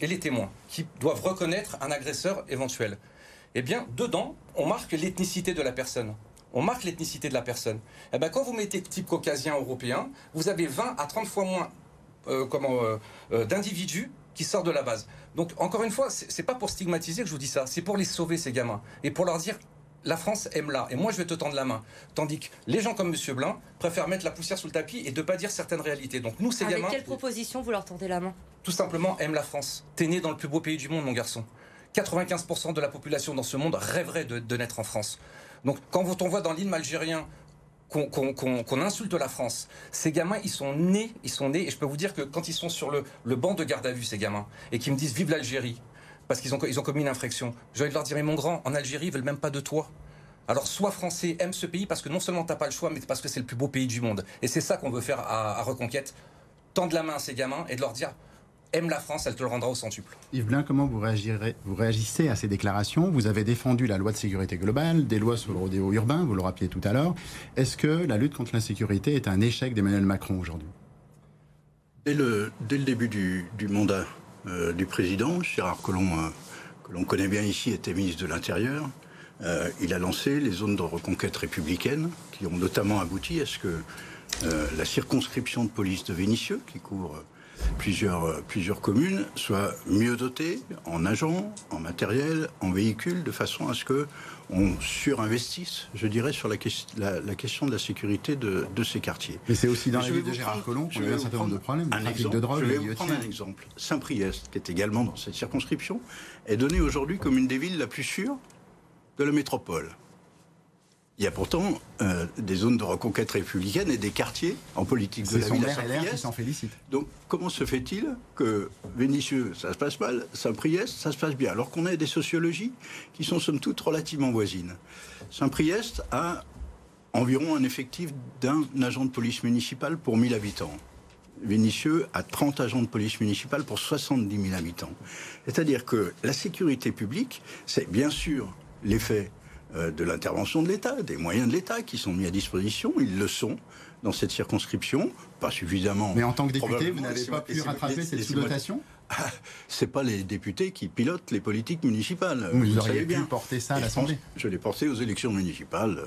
et les témoins qui doivent reconnaître un agresseur éventuel eh bien, dedans, on marque l'ethnicité de la personne. On marque l'ethnicité de la personne. Eh bien, quand vous mettez type caucasien européen, vous avez 20 à 30 fois moins euh, euh, euh, d'individus qui sortent de la base. Donc, encore une fois, c'est pas pour stigmatiser que je vous dis ça, c'est pour les sauver, ces gamins, et pour leur dire la France aime là, et moi je vais te tendre la main. Tandis que les gens comme M. Blin préfèrent mettre la poussière sous le tapis et ne pas dire certaines réalités. Donc nous, ces Avec gamins. quelle proposition vous leur tendez la main? Tout simplement, aime la France. T'es né dans le plus beau pays du monde, mon garçon. 95% de la population dans ce monde rêverait de, naître en France. Donc quand on voit dans l'île algérien qu'on insulte la France. Ces gamins, ils sont nés, ils sont nés, et je peux vous dire que quand ils sont sur le, banc de garde à vue, ces gamins, et qu'ils me disent vive l'Algérie, parce qu'ils ont, ils ont commis une infraction, j'ai envie de leur dire, mais mon grand, en Algérie, ils veulent même pas de toi. Alors sois français, aime ce pays, parce que non seulement t'as pas le choix, mais parce que c'est le plus beau pays du monde. Et c'est ça qu'on veut faire à, à Reconquête. Tendre la main à ces gamins et de leur dire, aime la France, elle te le rendra au centuple. Yves Blin, comment vous, réagirez, vous réagissez à ces déclarations? Vous avez défendu la loi de sécurité globale, des lois sur le rodéo urbain, vous le rappeliez tout à l'heure. Est-ce que la lutte contre l'insécurité est un échec d'Emmanuel Macron aujourd'hui? Dès le, dès le, début du, mandat euh, du président, Gérard Collomb, euh, que l'on connaît bien ici, était ministre de l'Intérieur. Euh, il a lancé les zones de reconquête républicaine, qui ont notamment abouti à ce que la circonscription de police de Vénissieux, qui couvre plusieurs, euh, plusieurs communes soient mieux dotées en agents, en matériel, en véhicules, de façon à ce que on surinvestisse, je dirais, sur la, la, question de la sécurité de, ces quartiers. Mais c'est aussi dans la ville de Gérard Collomb qu'on a un certain nombre de problèmes, un exemple, de drogue, Je vais vous prendre un exemple. Saint-Priest, qui est également dans cette circonscription, est donné aujourd'hui comme une des villes la plus sûre de la métropole. Il y a pourtant euh, des zones de reconquête républicaine et des quartiers en politique de la ville à félicite. Donc comment se fait-il que Vénitieux, ça se passe mal, Saint-Priest, ça se passe bien, alors qu'on a des sociologies qui sont somme toute relativement voisines Saint-Priest a environ un effectif d'un agent de police municipale pour 1000 habitants. Vénitieux a 30 agents de police municipale pour 70 000 habitants. C'est-à-dire que la sécurité publique, c'est bien sûr l'effet de l'intervention de l'État, des moyens de l'État qui sont mis à disposition. Ils le sont dans cette circonscription, pas suffisamment. Mais en tant que député, vous n'avez pas pu rattraper cette sous-dotation C'est pas les députés qui pilotent les politiques municipales. Vous, auriez pu porter ça à l'Assemblée. Je l'ai porté aux élections municipales.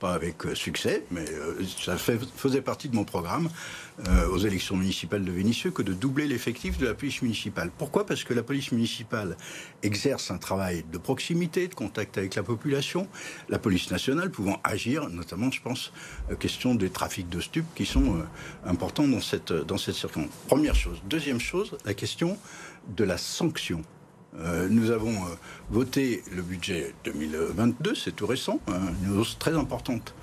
Pas avec euh, succès, mais euh, ça faisait partie de mon programme euh, aux élections municipales de Vénissieux que de doubler l'effectif de la police municipale. Pourquoi? Parce que la police municipale exerce un travail de proximité, de contact avec la population, la police nationale pouvant agir, notamment, je pense, question des trafics de stupes qui sont importants dans cette, dans cette circonstance. Première chose. Deuxième chose, la question de la sanction. Euh, nous avons euh, voté le budget 2022, c'est tout récent, hein, une hausse très importante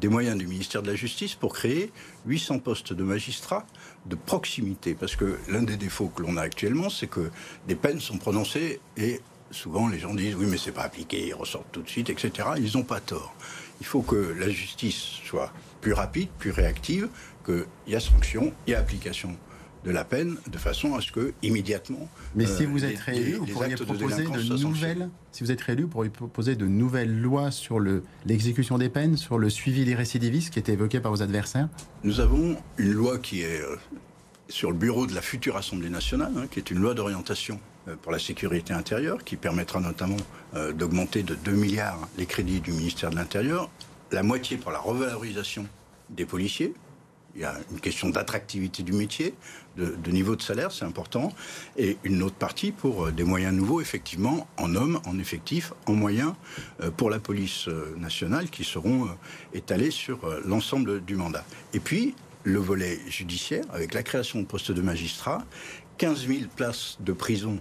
des moyens du ministère de la Justice pour créer 800 postes de magistrats de proximité. Parce que l'un des défauts que l'on a actuellement, c'est que des peines sont prononcées et souvent les gens disent oui mais c'est pas appliqué, ils ressortent tout de suite, etc. Ils n'ont pas tort. Il faut que la justice soit plus rapide, plus réactive, qu'il y a sanction, il y a application de la peine de façon à ce que immédiatement. Mais si euh, vous êtes réélu, vous pourriez proposer de, nouvelles. Si vous êtes réélu, vous pourriez proposer de nouvelles lois sur l'exécution des peines, sur le suivi des récidivistes qui était évoqué par vos adversaires? Nous avons une loi qui est euh, sur le bureau de la future Assemblée nationale, hein, qui est une loi d'orientation euh, pour la sécurité intérieure, qui permettra notamment d'augmenter de 2 milliards les crédits du ministère de l'Intérieur, la moitié pour la revalorisation des policiers, il y a une question d'attractivité du métier, de, niveau de salaire, c'est important, et une autre partie pour euh, des moyens nouveaux, effectivement, en hommes, en effectifs, en moyens euh, pour la police euh, nationale, qui seront étalés sur l'ensemble du mandat. Et puis, le volet judiciaire, avec la création de postes de magistrats, 15 000 places de prison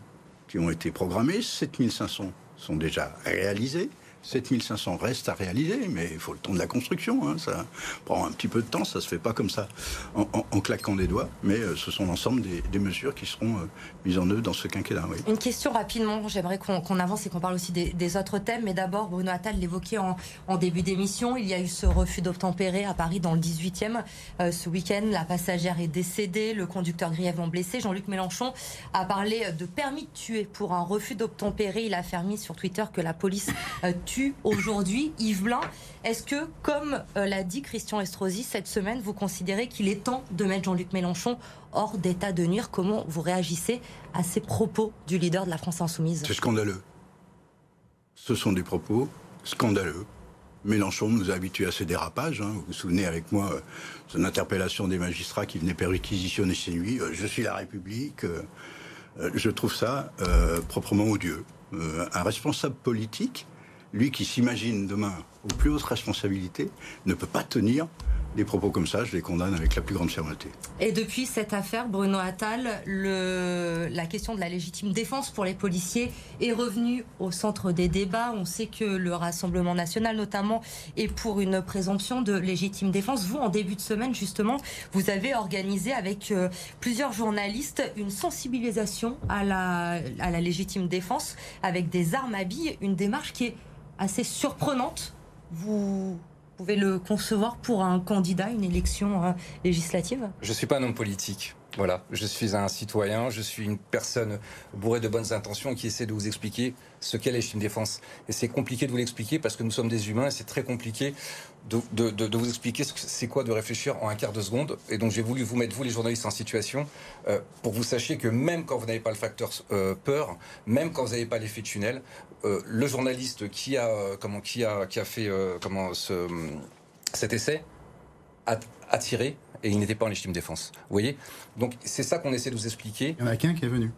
qui ont été programmées, 7 500 sont déjà réalisées. 7500 restent à réaliser, mais il faut le temps de la construction. Hein. Ça prend un petit peu de temps, ça se fait pas comme ça en, claquant des doigts, mais euh, ce sont l'ensemble des, mesures qui seront euh, mises en œuvre dans ce quinquennat. Une question rapidement, j'aimerais qu'on avance et qu'on parle aussi des, autres thèmes, mais d'abord, Bruno Attal l'évoquait en, début d'émission, il y a eu ce refus d'obtempérer à Paris dans le 18e. Euh, ce week-end, la passagère est décédée, le conducteur grièvement blessé. Jean-Luc Mélenchon a parlé de permis de tuer pour un refus d'obtempérer. Il a affirmé sur Twitter que la police aujourd'hui. Yves Blin, est-ce que, comme euh, l'a dit Christian Estrosi cette semaine, vous considérez qu'il est temps de mettre Jean-Luc Mélenchon hors d'état de nuire? Comment vous réagissez à ces propos du leader de la France insoumise? C'est scandaleux. Ce sont des propos scandaleux. Mélenchon nous a habitués à ces dérapages. Hein. Vous vous souvenez avec moi euh, son interpellation des magistrats qui venaient perquisitionner ses nuits. Euh, je suis la République. je trouve ça proprement odieux. un responsable politique lui qui s'imagine demain aux plus hautes responsabilités, ne peut pas tenir des propos comme ça, je les condamne avec la plus grande fermeté. Et depuis cette affaire, Bruno Attal, la question de la légitime défense pour les policiers est revenue au centre des débats. On sait que le Rassemblement national, notamment, est pour une présomption de légitime défense. Vous, en début de semaine, justement, vous avez organisé avec euh, plusieurs journalistes une sensibilisation à la légitime défense avec des armes à billes, une démarche qui est assez surprenante. Vous pouvez le concevoir pour un candidat, une élection euh, législative? Je ne suis pas un homme politique. Voilà, je suis un citoyen, je suis une personne bourrée de bonnes intentions qui essaie de vous expliquer ce qu'est la défense. Et c'est compliqué de vous l'expliquer parce que nous sommes des humains et c'est très compliqué de, vous expliquer ce que c'est quoi de réfléchir en un quart de seconde. Et donc j'ai voulu vous mettre, vous les journalistes, en situation euh, pour vous sachiez que même quand vous n'avez pas le facteur euh, peur, même quand vous n'avez pas l'effet tunnel, euh, le journaliste qui a, comment, qui a, qui a fait comment, ce, cet essai a, a tiré et il n'était pas en légitime défense. Vous voyez? Donc c'est ça qu'on essaie de vous expliquer. Il y en a qu'un qui est venu.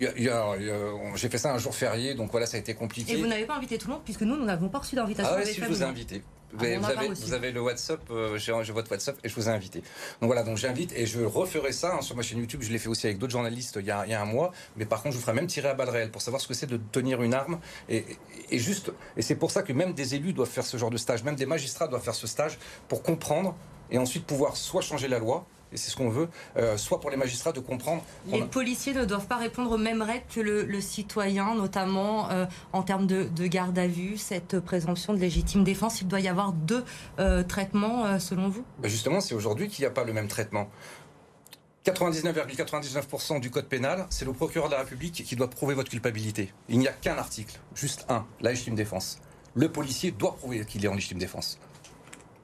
J'ai fait ça un jour férié, donc voilà, ça a été compliqué. Et vous n'avez pas invité tout le monde, puisque nous, nous n'avons pas reçu d'invitation. Ah ouais, si, je vous ai invité. Vous, avez, vous, avez, le WhatsApp, euh, j'ai votre WhatsApp et je vous ai invité. Donc voilà, donc j'invite et je referai ça hein, sur ma chaîne YouTube. Je l'ai fait aussi avec d'autres journalistes il y, a, il y, a, un mois. Mais par contre, je vous ferai même tirer à balles réelles pour savoir ce que c'est de tenir une arme. Et, et juste, et c'est pour ça que même des élus doivent faire ce genre de stage, même des magistrats doivent faire ce stage pour comprendre et ensuite pouvoir soit changer la loi, et c'est ce qu'on veut, euh, soit pour les magistrats de comprendre. Les policiers ne doivent pas répondre aux mêmes règles que le, citoyen, notamment euh, en termes de, garde à vue, cette présomption de légitime défense. Il doit y avoir deux euh, traitements selon vous? Ben Justement, c'est aujourd'hui qu'il n'y a pas le même traitement. 99,99% du code pénal, c'est le procureur de la République qui doit prouver votre culpabilité. Il n'y a qu'un article, juste un, la légitime défense. Le policier doit prouver qu'il est en légitime défense.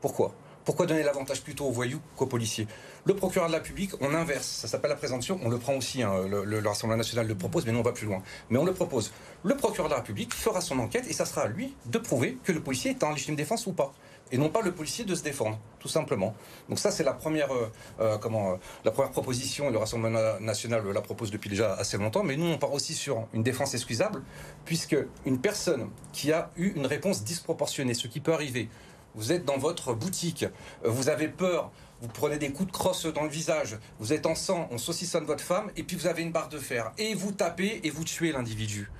Pourquoi? Pourquoi donner l'avantage plutôt aux voyous qu'aux policiers? Le procureur de la République, on inverse. Ça s'appelle la présomption. On le prend aussi. Hein, le, le, Rassemblement national le propose, mais nous on va plus loin. Mais on le propose. Le procureur de la République fera son enquête et ça sera à lui de prouver que le policier est en légitime défense ou pas et non pas le policier de se défendre, tout simplement. Donc ça, c'est la première, euh, euh, comment, euh, la première proposition. Le Rassemblement national la propose depuis déjà assez longtemps, mais nous, on part aussi sur une défense excusable, puisque une personne qui a eu une réponse disproportionnée, ce qui peut arriver, vous êtes dans votre boutique, vous avez peur, vous prenez des coups de crosse dans le visage, vous êtes en sang, on saucissonne votre femme, et puis vous avez une barre de fer, et vous tapez et vous tuez l'individu.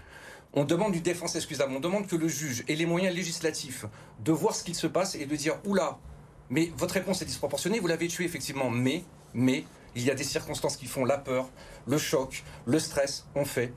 On demande une défense excusable, on demande que le juge ait les moyens législatifs de voir ce qu'il se passe et de dire oula, mais votre réponse est disproportionnée, vous l'avez tué effectivement, mais, mais, il y a des circonstances qui font la peur, le choc, le stress, on fait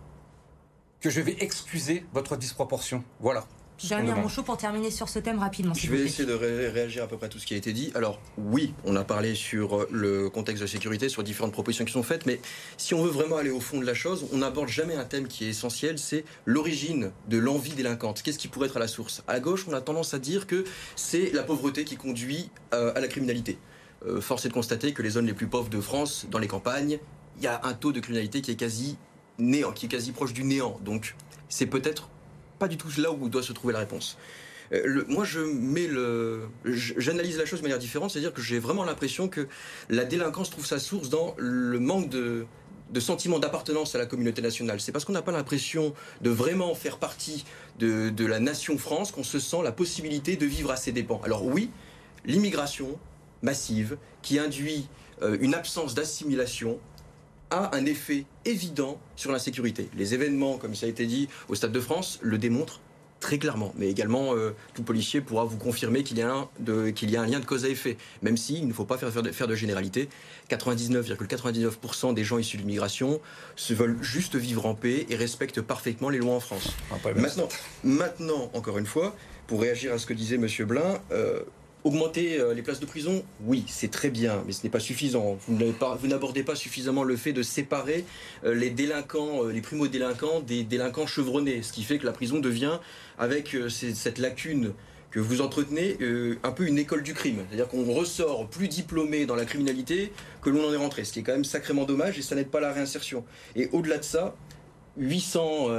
que je vais excuser votre disproportion. Voilà. Jérémy Monchot, pour terminer sur ce thème rapidement. Je vais essayer de réagir à peu près à tout ce qui a été dit. Alors, oui, on a parlé sur euh, le contexte de sécurité, sur différentes propositions qui sont faites, mais si on veut vraiment aller au fond de la chose, on n'aborde jamais un thème qui est essentiel, c'est l'origine de l'envie délinquante. Qu'est-ce qui pourrait être à la source? À gauche, on a tendance à dire que c'est la pauvreté qui conduit euh, à la criminalité. Euh, force est de constater que les zones les plus pauvres de France, dans les campagnes, il y a un taux de criminalité qui est quasi néant, qui est quasi proche du néant. Donc, c'est peut-être pas du tout là où doit se trouver la réponse. Euh, moi, je mets le, j'analyse la chose de manière différente, c'est-à-dire que j'ai vraiment l'impression que la délinquance trouve sa source dans le manque de, de sentiment d'appartenance à la communauté nationale. C'est parce qu'on n'a pas l'impression de vraiment faire partie de, de la nation France qu'on se sent la possibilité de vivre à ses dépens. Alors oui, l'immigration massive qui induit euh, une absence d'assimilation a un effet évident sur la sécurité. Les événements, comme ça a été dit au Stade de France, le démontrent très clairement. Mais également, euh, tout policier pourra vous confirmer qu'il y, a un y a un lien de cause à effet, même s'il ne faut pas faire, faire, de, généralité. 99,99% des gens issus de l'immigration se veulent juste vivre en paix et respectent parfaitement les lois en France. Ah, maintenant, maintenant, encore une fois, pour réagir à ce que disait M. Blin, euh, Augmenter euh, les places de prison, oui, c'est très bien, mais ce n'est pas suffisant. Vous n'abordez pas, suffisamment le fait de séparer euh, les délinquants, euh, les primo-délinquants des délinquants chevronnés, ce qui fait que la prison devient, avec cette lacune que vous entretenez, un peu une école du crime. C'est-à-dire qu'on ressort plus diplômé dans la criminalité que l'on en est rentré, ce qui est quand même sacrément dommage et ça n'aide pas la réinsertion. Et au-delà de ça, 800,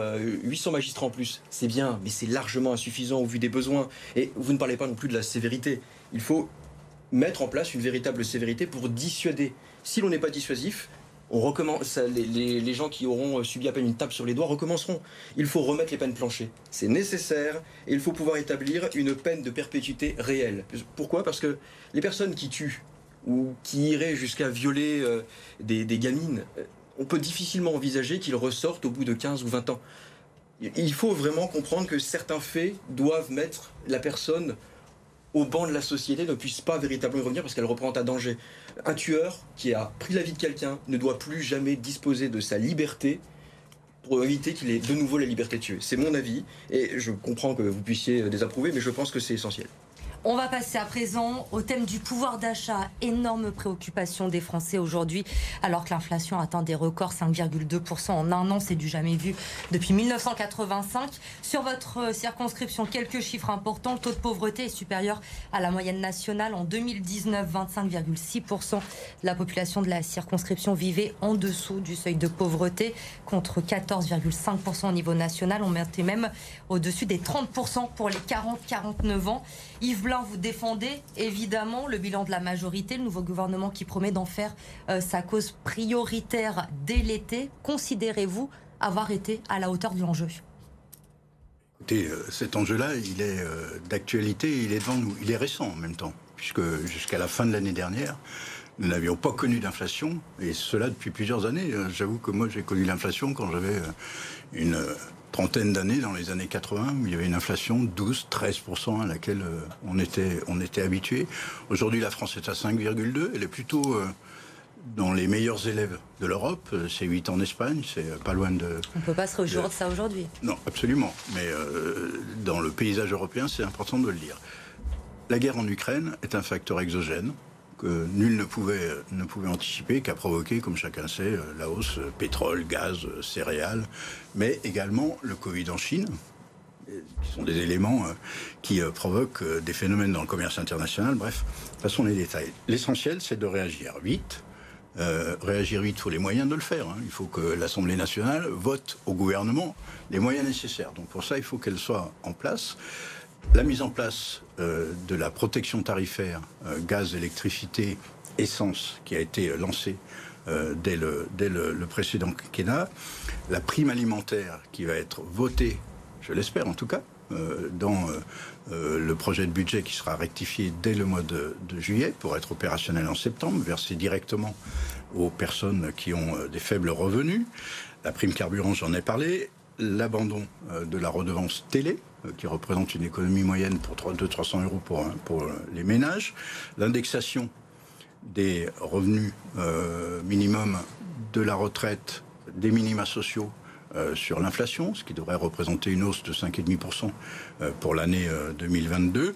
800 euh, magistrats en plus, c'est bien, mais c'est largement insuffisant au vu des besoins. Et vous ne parlez pas non plus de la sévérité. Il faut mettre en place une véritable sévérité pour dissuader. Si l'on n'est pas dissuasif, on recommence, les, gens qui auront subi à peine une tape sur les doigts recommenceront. Il faut remettre les peines planchées. C'est nécessaire et il faut pouvoir établir une peine de perpétuité réelle. Pourquoi? Parce que les personnes qui tuent ou qui iraient jusqu'à violer euh, des, gamines, euh, on peut difficilement envisager qu'ils ressortent au bout de 15 ou 20 ans. Il faut vraiment comprendre que certains faits doivent mettre la personne au banc de la société, ne puisse pas véritablement revenir parce qu'elle reprend un danger. Un tueur qui a pris la vie de quelqu'un ne doit plus jamais disposer de sa liberté pour éviter qu'il ait de nouveau la liberté de tuer. C'est mon avis et je comprends que vous puissiez désapprouver, mais je pense que c'est essentiel. On va passer à présent au thème du pouvoir d'achat. Énorme préoccupation des Français aujourd'hui, alors que l'inflation atteint des records 5,2% en un an, c'est du jamais vu depuis 1985. Sur votre circonscription, quelques chiffres importants. Le taux de pauvreté est supérieur à la moyenne nationale. En 2019, 25,6% de la population de la circonscription vivait en dessous du seuil de pauvreté, contre 14,5% au niveau national. On mettait même au-dessus des 30% pour les 40-49 ans. Vous défendez évidemment le bilan de la majorité, le nouveau gouvernement qui promet d'en faire euh, sa cause prioritaire dès l'été. Considérez-vous avoir été à la hauteur de l'enjeu? Écoutez, euh, cet enjeu-là, il est euh, d'actualité, il est devant nous. Il est récent en même temps, puisque jusqu'à la fin de l'année dernière, nous n'avions pas connu d'inflation, et cela depuis plusieurs années. J'avoue que moi, j'ai connu l'inflation quand j'avais une trentaine d'années, dans les années 80, où il y avait une inflation de 12-13% à laquelle euh, on était, on était habitué. Aujourd'hui, la France est à 5,2. Elle est plutôt euh, dans les meilleurs élèves de l'Europe. Euh, c'est 8 en Espagne, c'est pas loin de... On ne peut pas se réjouir de, ça aujourd'hui. Non, absolument. Mais dans le paysage européen, c'est important de le dire. La guerre en Ukraine est un facteur exogène que nul ne pouvait, ne pouvait anticiper, qui a provoqué, comme chacun sait, la hausse pétrole, gaz, céréales, mais également le Covid en Chine, qui sont des éléments qui provoquent des phénomènes dans le commerce international. Bref, passons les détails. L'essentiel, c'est de réagir vite. réagir vite, il faut les moyens de le faire. Hein. Il faut que l'Assemblée nationale vote au gouvernement les moyens nécessaires. Donc pour ça, il faut qu'elle soit en place. La mise en place de la protection tarifaire gaz, électricité, essence qui a été lancée euh, dès, le, dès le, précédent quinquennat, la prime alimentaire qui va être votée, je l'espère en tout cas, euh, dans euh, le projet de budget qui sera rectifié dès le mois de, juillet pour être opérationnel en septembre, versé directement aux personnes qui ont des faibles revenus. La prime carburant, j'en ai parlé. L'abandon de la redevance télé, qui représente une économie moyenne pour 200-300 euros pour, pour les ménages. L'indexation des revenus euh, minimums de la retraite, des minima sociaux euh, sur l'inflation, ce qui devrait représenter une hausse de 5,5% euh, pour l'année 2022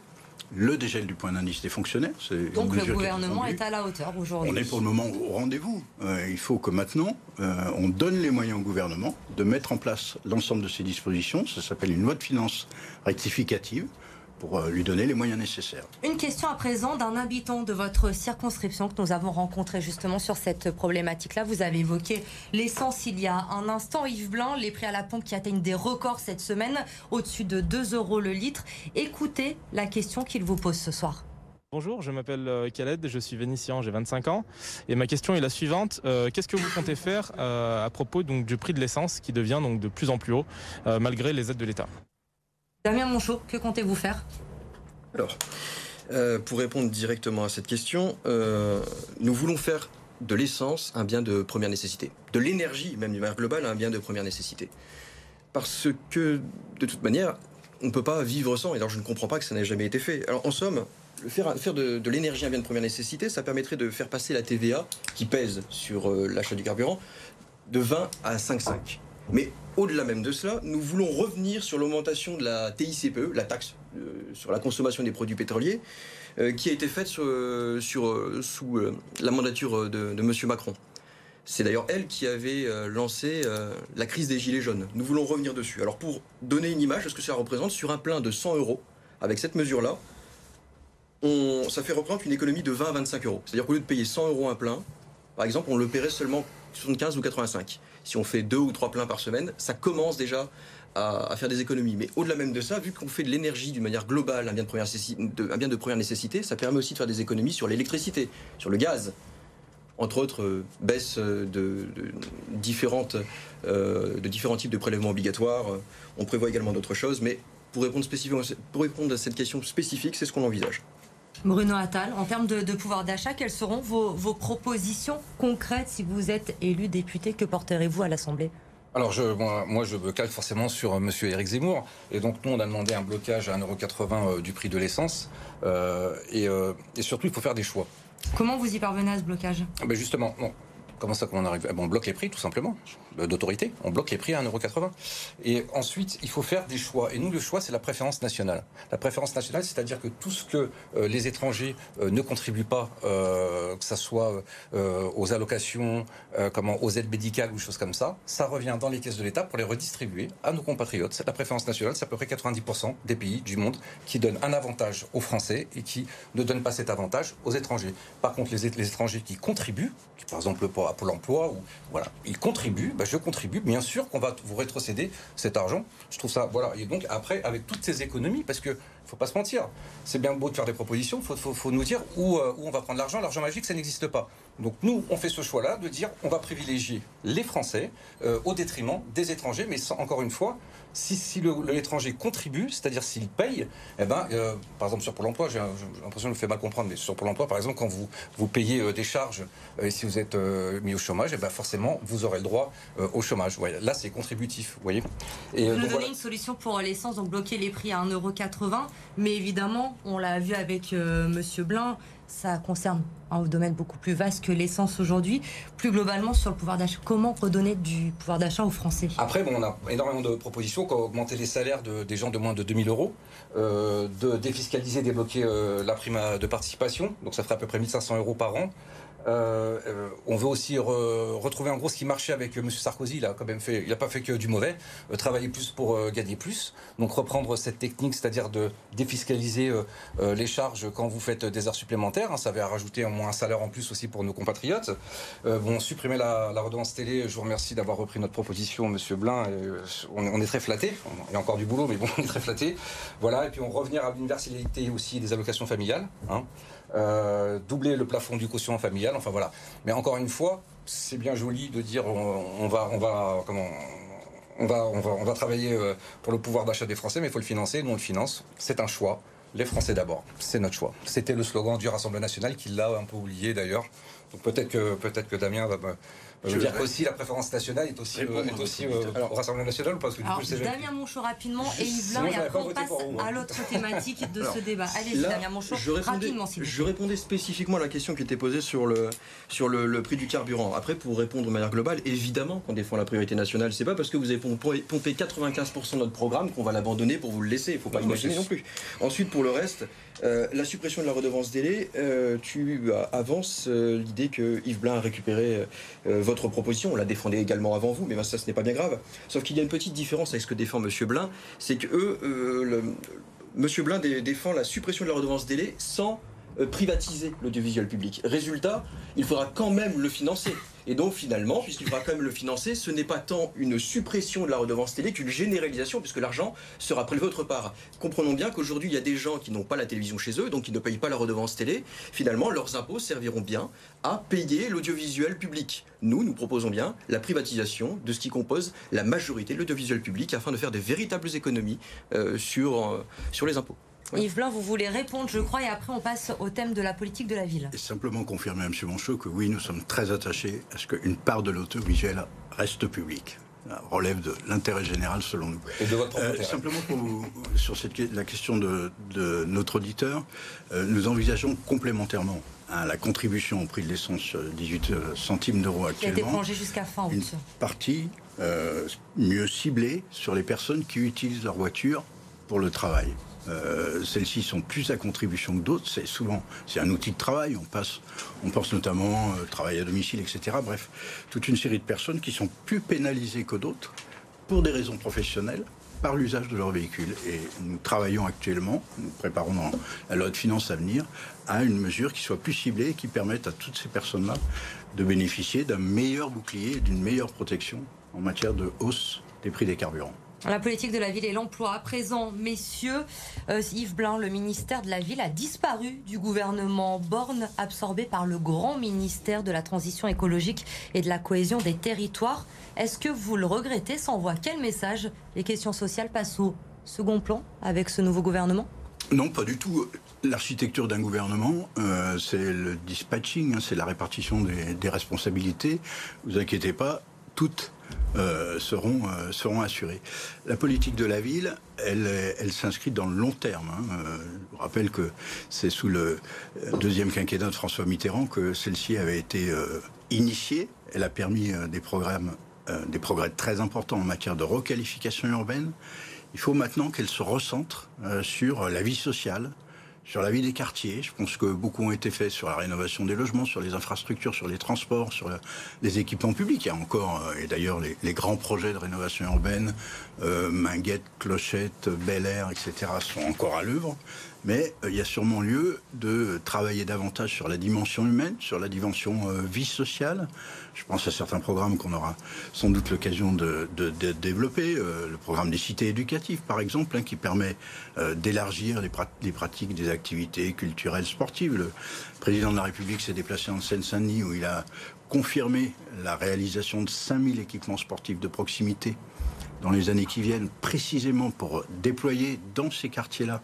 le dégel du point d'indice des fonctionnaires. Donc le gouvernement est, à la hauteur aujourd'hui. On est pour le moment au rendez-vous. il faut que maintenant, on donne les moyens au gouvernement de mettre en place l'ensemble de ces dispositions. Ça s'appelle une loi de finances rectificative pour euh, lui donner les moyens nécessaires. Une question à présent d'un habitant de votre circonscription que nous avons rencontré justement sur cette problématique-là. Vous avez évoqué l'essence il y a un instant. Yves Blanc, les prix à la pompe qui atteignent des records cette semaine, au-dessus de 2 euros le litre. Écoutez la question qu'il vous pose ce soir. Bonjour, je m'appelle euh, Khaled, je suis vénitien, j'ai 25 ans. Et ma question est la suivante. Euh, qu'est-ce que vous comptez faire à propos donc, du prix de l'essence qui devient donc, de plus en plus haut malgré les aides de l'État? Damien Monchot, que comptez-vous faire? Alors, euh, pour répondre directement à cette question, euh, nous voulons faire de l'essence un bien de première nécessité, de l'énergie, même d'une manière globale, un bien de première nécessité. Parce que, de toute manière, on ne peut pas vivre sans, et alors je ne comprends pas que ça n'ait jamais été fait. Alors, en somme, faire, de, l'énergie un bien de première nécessité, ça permettrait de faire passer la TVA, qui pèse sur euh, l'achat du carburant, de 20 à 5,5. Mais au-delà même de cela, nous voulons revenir sur l'augmentation de la TICPE, la taxe euh, sur la consommation des produits pétroliers, euh, qui a été faite euh, sous la mandature de, M. Macron. C'est d'ailleurs elle qui avait lancé la crise des Gilets jaunes. Nous voulons revenir dessus. Alors pour donner une image de ce que ça représente, sur un plein de 100 euros, avec cette mesure-là, ça fait représenter une économie de 20 à 25 euros. C'est-à-dire qu'au lieu de payer 100 euros un plein, par exemple, on le paierait seulement 75 ou 85 si on fait deux ou trois pleins par semaine, ça commence déjà à, faire des économies. Mais au-delà même de ça, vu qu'on fait de l'énergie d'une manière globale, un bien de, première nécessité, ça permet aussi de faire des économies sur l'électricité, sur le gaz entre autres euh, baisse de, différentes, euh, de différents types de prélèvements obligatoires. On prévoit également d'autres choses, mais pour répondre, spécifiquement, pour répondre à cette question spécifique, c'est ce qu'on envisage. Bruno Attal, en termes de, pouvoir d'achat, quelles seront vos, propositions concrètes si vous êtes élu député? Que porterez-vous à l'Assemblée? Alors, je, moi, je me calque forcément sur euh, M. Éric Zemmour. Et donc, nous, on a demandé un blocage à 1,80€ euh, du prix de l'essence. Euh, et, surtout, il faut faire des choix. Comment vous y parvenez à ce blocage? Ben Justement. Comment ça, comment on arrive? On bloque les prix, tout simplement, d'autorité. On bloque les prix à 1,80€. Et ensuite, il faut faire des choix. Et nous, le choix, c'est la préférence nationale. La préférence nationale, c'est-à-dire que tout ce que euh, les étrangers euh, ne contribuent pas, euh, que ce soit aux allocations, comment, aux aides médicales ou choses comme ça, ça revient dans les caisses de l'État pour les redistribuer à nos compatriotes. La préférence nationale, c'est à peu près 90% des pays du monde qui donnent un avantage aux Français et qui ne donnent pas cet avantage aux étrangers. Par contre, les, étrangers qui contribuent, par exemple, pour Pôle emploi, ou voilà, ils contribuent, ben je contribue, bien sûr qu'on va vous rétrocéder cet argent. Je trouve ça, voilà. Et donc après, avec toutes ces économies, parce que faut pas se mentir, c'est bien beau de faire des propositions, il faut, faut, nous dire où, euh, où on va prendre l'argent. L'argent magique, ça n'existe pas. Donc nous, on fait ce choix-là de dire on va privilégier les Français euh, au détriment des étrangers, mais encore une fois, si, si l'étranger contribue, c'est-à-dire s'il paye, eh ben, euh, par exemple sur Pôle emploi, j'ai l'impression de me fait mal comprendre, mais sur Pôle emploi, par exemple, quand vous, vous payez euh, des charges, et si vous êtes mis au chômage, eh ben, forcément, vous aurez le droit au chômage. Là, c'est contributif, vous voyez. Et, vous nous donnez une solution pour l'essence, donc bloquer les prix à 1,80€, mais évidemment, on l'a vu avec Monsieur Blin, ça concerne un domaine beaucoup plus vaste que l'essence aujourd'hui. Plus globalement, sur le pouvoir d'achat, comment redonner du pouvoir d'achat aux Français? Après, bon, on a énormément de propositions, comme augmenter les salaires des gens de moins de 2000 euros, euh, de défiscaliser, débloquer euh, la prime de participation, donc ça ferait à peu près 1500 euros par an. Euh, euh, on veut aussi retrouver en gros ce qui marchait avec M. Sarkozy. Il a quand même fait, il n'a pas fait que du mauvais. travailler plus pour gagner plus. Donc reprendre cette technique, c'est-à-dire de défiscaliser les charges quand vous faites des heures supplémentaires. Hein, ça va rajouter au moins un salaire en plus aussi pour nos compatriotes. bon, supprimer la, redevance télé. Je vous remercie d'avoir repris notre proposition, Monsieur Blin. on, est très flatté. Il y a encore du boulot, mais bon, on est très flatté. Voilà. Et puis on revenir à l'universalité aussi des allocations familiales. Hein. Euh, doubler le plafond du quotient familial. Enfin voilà. Mais encore une fois, c'est bien joli de dire on, va, on va, comment, on va, on va, on va travailler euh, pour le pouvoir d'achat des Français, mais il faut le financer. Nous on le finance. C'est un choix. Les Français d'abord. C'est notre choix. C'était le slogan du Rassemblement national qui l'a un peu oublié d'ailleurs. Donc peut-être que peut-être que Damien va je veux dire qu'aussi la préférence nationale est aussi, euh, est aussi euh, au Rassemblement national parce que du Alors, coup, Damien Monchot rapidement et Yves Blin, et après on passe à l'autre thématique de ce débat. Allez-y Damien Monchot, je rapidement s'il Je répondais spécifiquement à la question qui était posée sur le, sur le, le, prix du carburant. Après, pour répondre de manière globale, évidemment qu'on défend la priorité nationale. C'est pas parce que vous avez pompé 95% de notre programme qu'on va l'abandonner pour vous le laisser. Il ne faut pas imaginer non plus. Ensuite, pour le reste, euh, la suppression de la redevance délai, euh, tu avances euh, l'idée que Yves Blin a récupéré votre proposition. On la défendait également avant vous, mais ça, ce n'est pas bien grave. Sauf qu'il y a une petite différence avec ce que défend M. Blin, c'est que M. Blin défend la suppression de la redevance délai sans privatiser l'audiovisuel public. Résultat, il faudra quand même le financer. Et donc finalement, puisqu'il faudra quand même le financer, ce n'est pas tant une suppression de la redevance télé qu'une généralisation, puisque l'argent sera prélevé autre part. Comprenons bien qu'aujourd'hui, il y a des gens qui n'ont pas la télévision chez eux, donc qui ne payent pas la redevance télé. Finalement, leurs impôts serviront bien à payer l'audiovisuel public. Nous, nous proposons bien la privatisation de ce qui compose la majorité de l'audiovisuel public afin de faire de véritables économies euh, sur, euh, sur les impôts. Yves Blanc, vous voulez répondre, je crois, et après on passe au thème de la politique de la ville. Et simplement confirmer à M. Monchot que oui, nous sommes très attachés à ce qu'une part de l'audiovisuel reste publique relève de l'intérêt général selon nous. Et de votre euh, Simplement pour vous, sur cette, la question de, notre auditeur, euh, nous envisageons complémentairement hein, la contribution au prix de l'essence 18 euh, centimes d'euros actuellement. Qui a été prolongée jusqu'à fin août. Une partie mieux ciblée sur les personnes qui utilisent leur voiture pour le travail. Euh, celles-ci sont plus à contribution que d'autres. C'est souvent un outil de travail. On pense notamment euh, travail à domicile, etc. Bref, toute une série de personnes qui sont plus pénalisées que d'autres pour des raisons professionnelles par l'usage de leur véhicule. Et nous travaillons actuellement, nous préparons dans la loi de finances à venir, à une mesure qui soit plus ciblée et qui permette à toutes ces personnes-là de bénéficier d'un meilleur bouclier, d'une meilleure protection en matière de hausse des prix des carburants. La politique de la ville et l'emploi. À présent, messieurs, euh, Yves Blin, le ministère de la ville a disparu du gouvernement Borne, absorbé par le grand ministère de la transition écologique et de la cohésion des territoires. Est-ce que vous le regrettez? Sans voix, quel message? Les questions sociales passent au second plan avec ce nouveau gouvernement? Non, pas du tout. L'architecture d'un gouvernement, euh, c'est le dispatching, hein, c'est la répartition des responsabilités. Vous inquiétez pas, toutes euh, seront, euh, seront assurées. La politique de la ville, elle, elle s'inscrit dans le long terme. Hein. Euh, je vous rappelle que c'est sous le deuxième quinquennat de François Mitterrand que celle-ci avait été initiée. Elle a permis des programmes, des progrès très importants en matière de requalification urbaine. Il faut maintenant qu'elle se recentre sur la vie sociale, sur la vie des quartiers. Je pense que beaucoup ont été faits sur la rénovation des logements, sur les infrastructures, sur les transports, sur les équipements publics. Il y a encore, euh, et d'ailleurs les, grands projets de rénovation urbaine, euh, Minguette, Clochette, Bel Air, etc., sont encore à l'œuvre. Mais euh, il y a sûrement lieu de travailler davantage sur la dimension humaine, sur la dimension euh, vie sociale. Je pense à certains programmes qu'on aura sans doute l'occasion de, développer. Euh, le programme des cités éducatives, par exemple, hein, qui permet d'élargir les, les, pratiques des activités culturelles sportives. Le président de la République s'est déplacé en Seine-Saint-Denis où il a confirmé la réalisation de 5000 équipements sportifs de proximité dans les années qui viennent, précisément pour déployer dans ces quartiers-là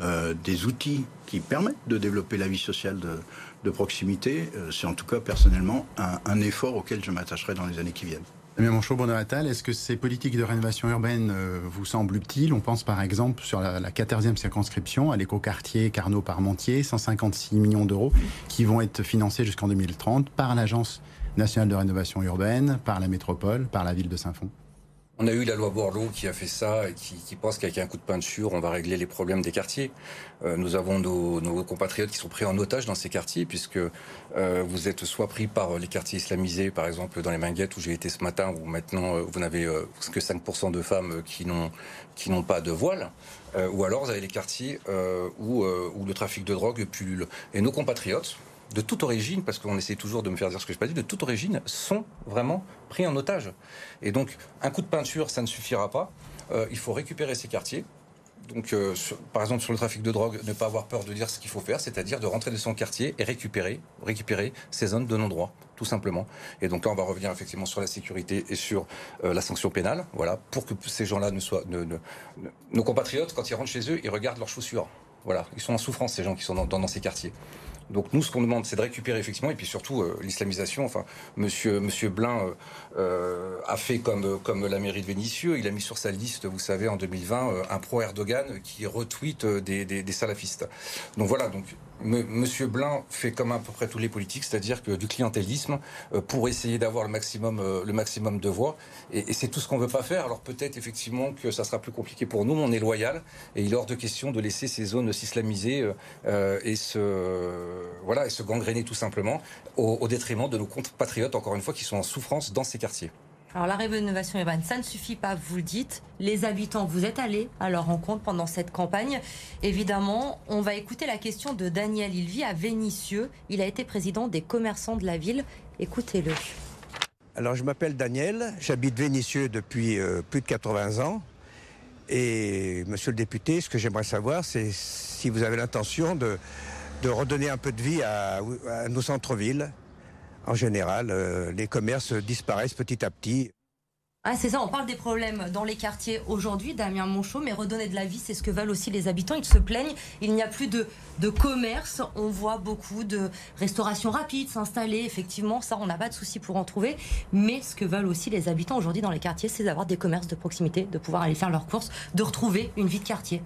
euh, des outils qui permettent de développer la vie sociale de, proximité. Euh, c'est en tout cas personnellement un, effort auquel je m'attacherai dans les années qui viennent. Damien Monchot, Bonatal, est-ce que ces politiques de rénovation urbaine euh, vous semblent utiles? On pense par exemple sur la, 14e circonscription, à l'écoquartier Carnot-Parmentier, 156 millions d'euros qui vont être financés jusqu'en 2030 par l'Agence nationale de rénovation urbaine, par la métropole, par la ville de Saint-Fond. On a eu la loi Borloo qui a fait ça et qui, pense qu'avec un coup de peinture, on va régler les problèmes des quartiers. Euh, nous avons nos, compatriotes qui sont pris en otage dans ces quartiers, puisque euh, vous êtes soit pris par les quartiers islamisés, par exemple dans les Minguettes où j'ai été ce matin, où maintenant vous n'avez que 5% de femmes qui n'ont qui n'ont pas de voile, ou alors vous avez les quartiers où, où le trafic de drogue pullule. Et nos compatriotes, de toute origine, parce qu'on essaie toujours de me faire dire ce que je n'ai pas dit, de toute origine, sont vraiment pris en otage. Et donc, un coup de peinture, ça ne suffira pas. Euh, il faut récupérer ces quartiers. Donc, euh, par exemple, sur le trafic de drogue, ne pas avoir peur de dire ce qu'il faut faire, c'est-à-dire de rentrer dans son quartier et récupérer, récupérer ces zones de non-droit, tout simplement. Et donc là, on va revenir effectivement sur la sécurité et sur euh, la sanction pénale, voilà, pour que ces gens-là ne soient... nos compatriotes, quand ils rentrent chez eux, ils regardent leurs chaussures. Voilà, ils sont en souffrance, ces gens qui sont dans ces quartiers. Donc nous, ce qu'on demande, c'est de récupérer effectivement, et puis surtout euh, l'islamisation. Enfin, Monsieur Blin euh, euh, a fait comme la mairie de Vénissieux. Il a mis sur sa liste, vous savez, en 2020, un pro Erdogan qui retweet des, salafistes. Donc voilà. Donc Monsieur Blin fait comme à peu près tous les politiques, c'est-à-dire du clientélisme pour essayer d'avoir le maximum, de voix. Et, c'est tout ce qu'on veut pas faire. Alors peut-être effectivement que ça sera plus compliqué pour nous. On est loyal et il est hors de question de laisser ces zones s'islamiser et se voilà et se gangréner tout simplement au, au détriment de nos compatriotes, encore une fois, qui sont en souffrance dans ces quartiers. Alors la rénovation urbaine, ça ne suffit pas, vous le dites. Les habitants, vous êtes allés à leur rencontre pendant cette campagne. Évidemment, on va écouter la question de Daniel. Il vit à Vénissieux. Il a été président des commerçants de la ville. Écoutez-le. Alors je m'appelle Daniel, j'habite Vénissieux depuis euh, plus de 80 ans. Et monsieur le député, ce que j'aimerais savoir, c'est si vous avez l'intention de, redonner un peu de vie à nos centres-villes en général, euh, les commerces disparaissent petit à petit. Ah, c'est ça, on parle des problèmes dans les quartiers aujourd'hui, Damien Monchot, mais redonner de la vie, c'est ce que veulent aussi les habitants. Ils se plaignent, il n'y a plus de, de commerce, on voit beaucoup de restauration rapide s'installer, effectivement, ça, on n'a pas de souci pour en trouver, mais ce que veulent aussi les habitants aujourd'hui dans les quartiers, c'est d'avoir des commerces de proximité, de pouvoir aller faire leurs courses, de retrouver une vie de quartier.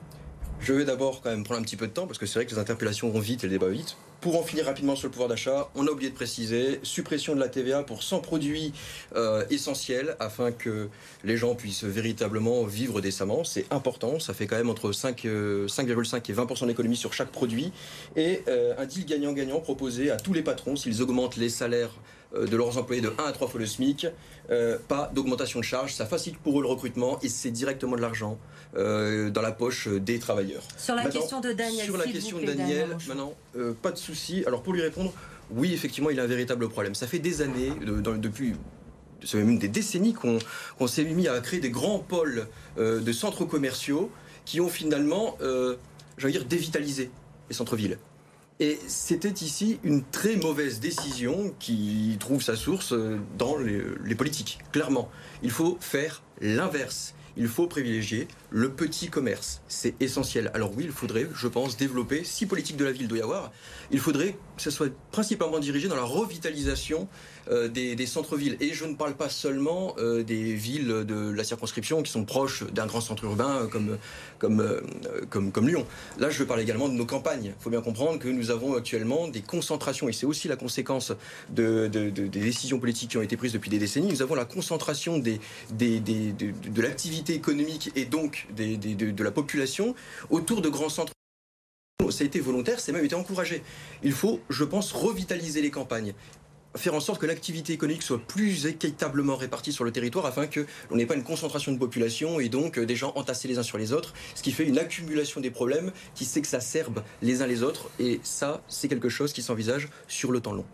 Je vais d'abord quand même prendre un petit peu de temps parce que c'est vrai que les interpellations vont vite et le débat vite. Pour en finir rapidement sur le pouvoir d'achat, on a oublié de préciser suppression de la TVA pour 100 produits euh, essentiels afin que les gens puissent véritablement vivre décemment. C'est important, ça fait quand même entre 5,5 euh, et 20% d'économie sur chaque produit. Et euh, un deal gagnant-gagnant proposé à tous les patrons s'ils augmentent les salaires de leurs employés de 1 à 3 fois le SMIC. pas d'augmentation de charges, ça facilite pour eux le recrutement et c'est directement de l'argent euh, dans la poche des travailleurs. Sur la question de Daniel, sur la question de Daniel, maintenant, euh, pas de souci. Alors pour lui répondre, oui, effectivement, il a un véritable problème. Ça fait des années, depuis c'est même des décennies qu'on s'est mis à créer des grands pôles euh, de centres commerciaux qui ont finalement, euh, j'allais dire, dévitalisé les centres-villes. Et c'était ici une très mauvaise décision qui trouve sa source dans les politiques, clairement. Il faut faire l'inverse il faut privilégier le petit commerce. C'est essentiel. Alors oui, il faudrait, je pense, développer, si politique de la ville doit y avoir, il faudrait que ce soit principalement dirigé dans la revitalisation euh, des, centres-villes. Et je ne parle pas seulement euh, des villes de la circonscription qui sont proches d'un grand centre urbain euh, comme, comme, comme, Lyon. Là, je veux parler également de nos campagnes. Il faut bien comprendre que nous avons actuellement des concentrations, et c'est aussi la conséquence de, des décisions politiques qui ont été prises depuis des décennies. Nous avons la concentration de, de l'activité économique et donc de la population autour de grands centres ça a été volontaire, c'est même été encouragé. Il faut, je pense, revitaliser les campagnes faire en sorte que l'activité économique soit plus équitablement répartie sur le territoire afin que l'on n'ait pas une concentration de population et donc euh, des gens entassés les uns sur les autres, ce qui fait une accumulation des problèmes qui s'exacerbent les uns les autres. Et ça c'est quelque chose qui s'envisage sur le temps long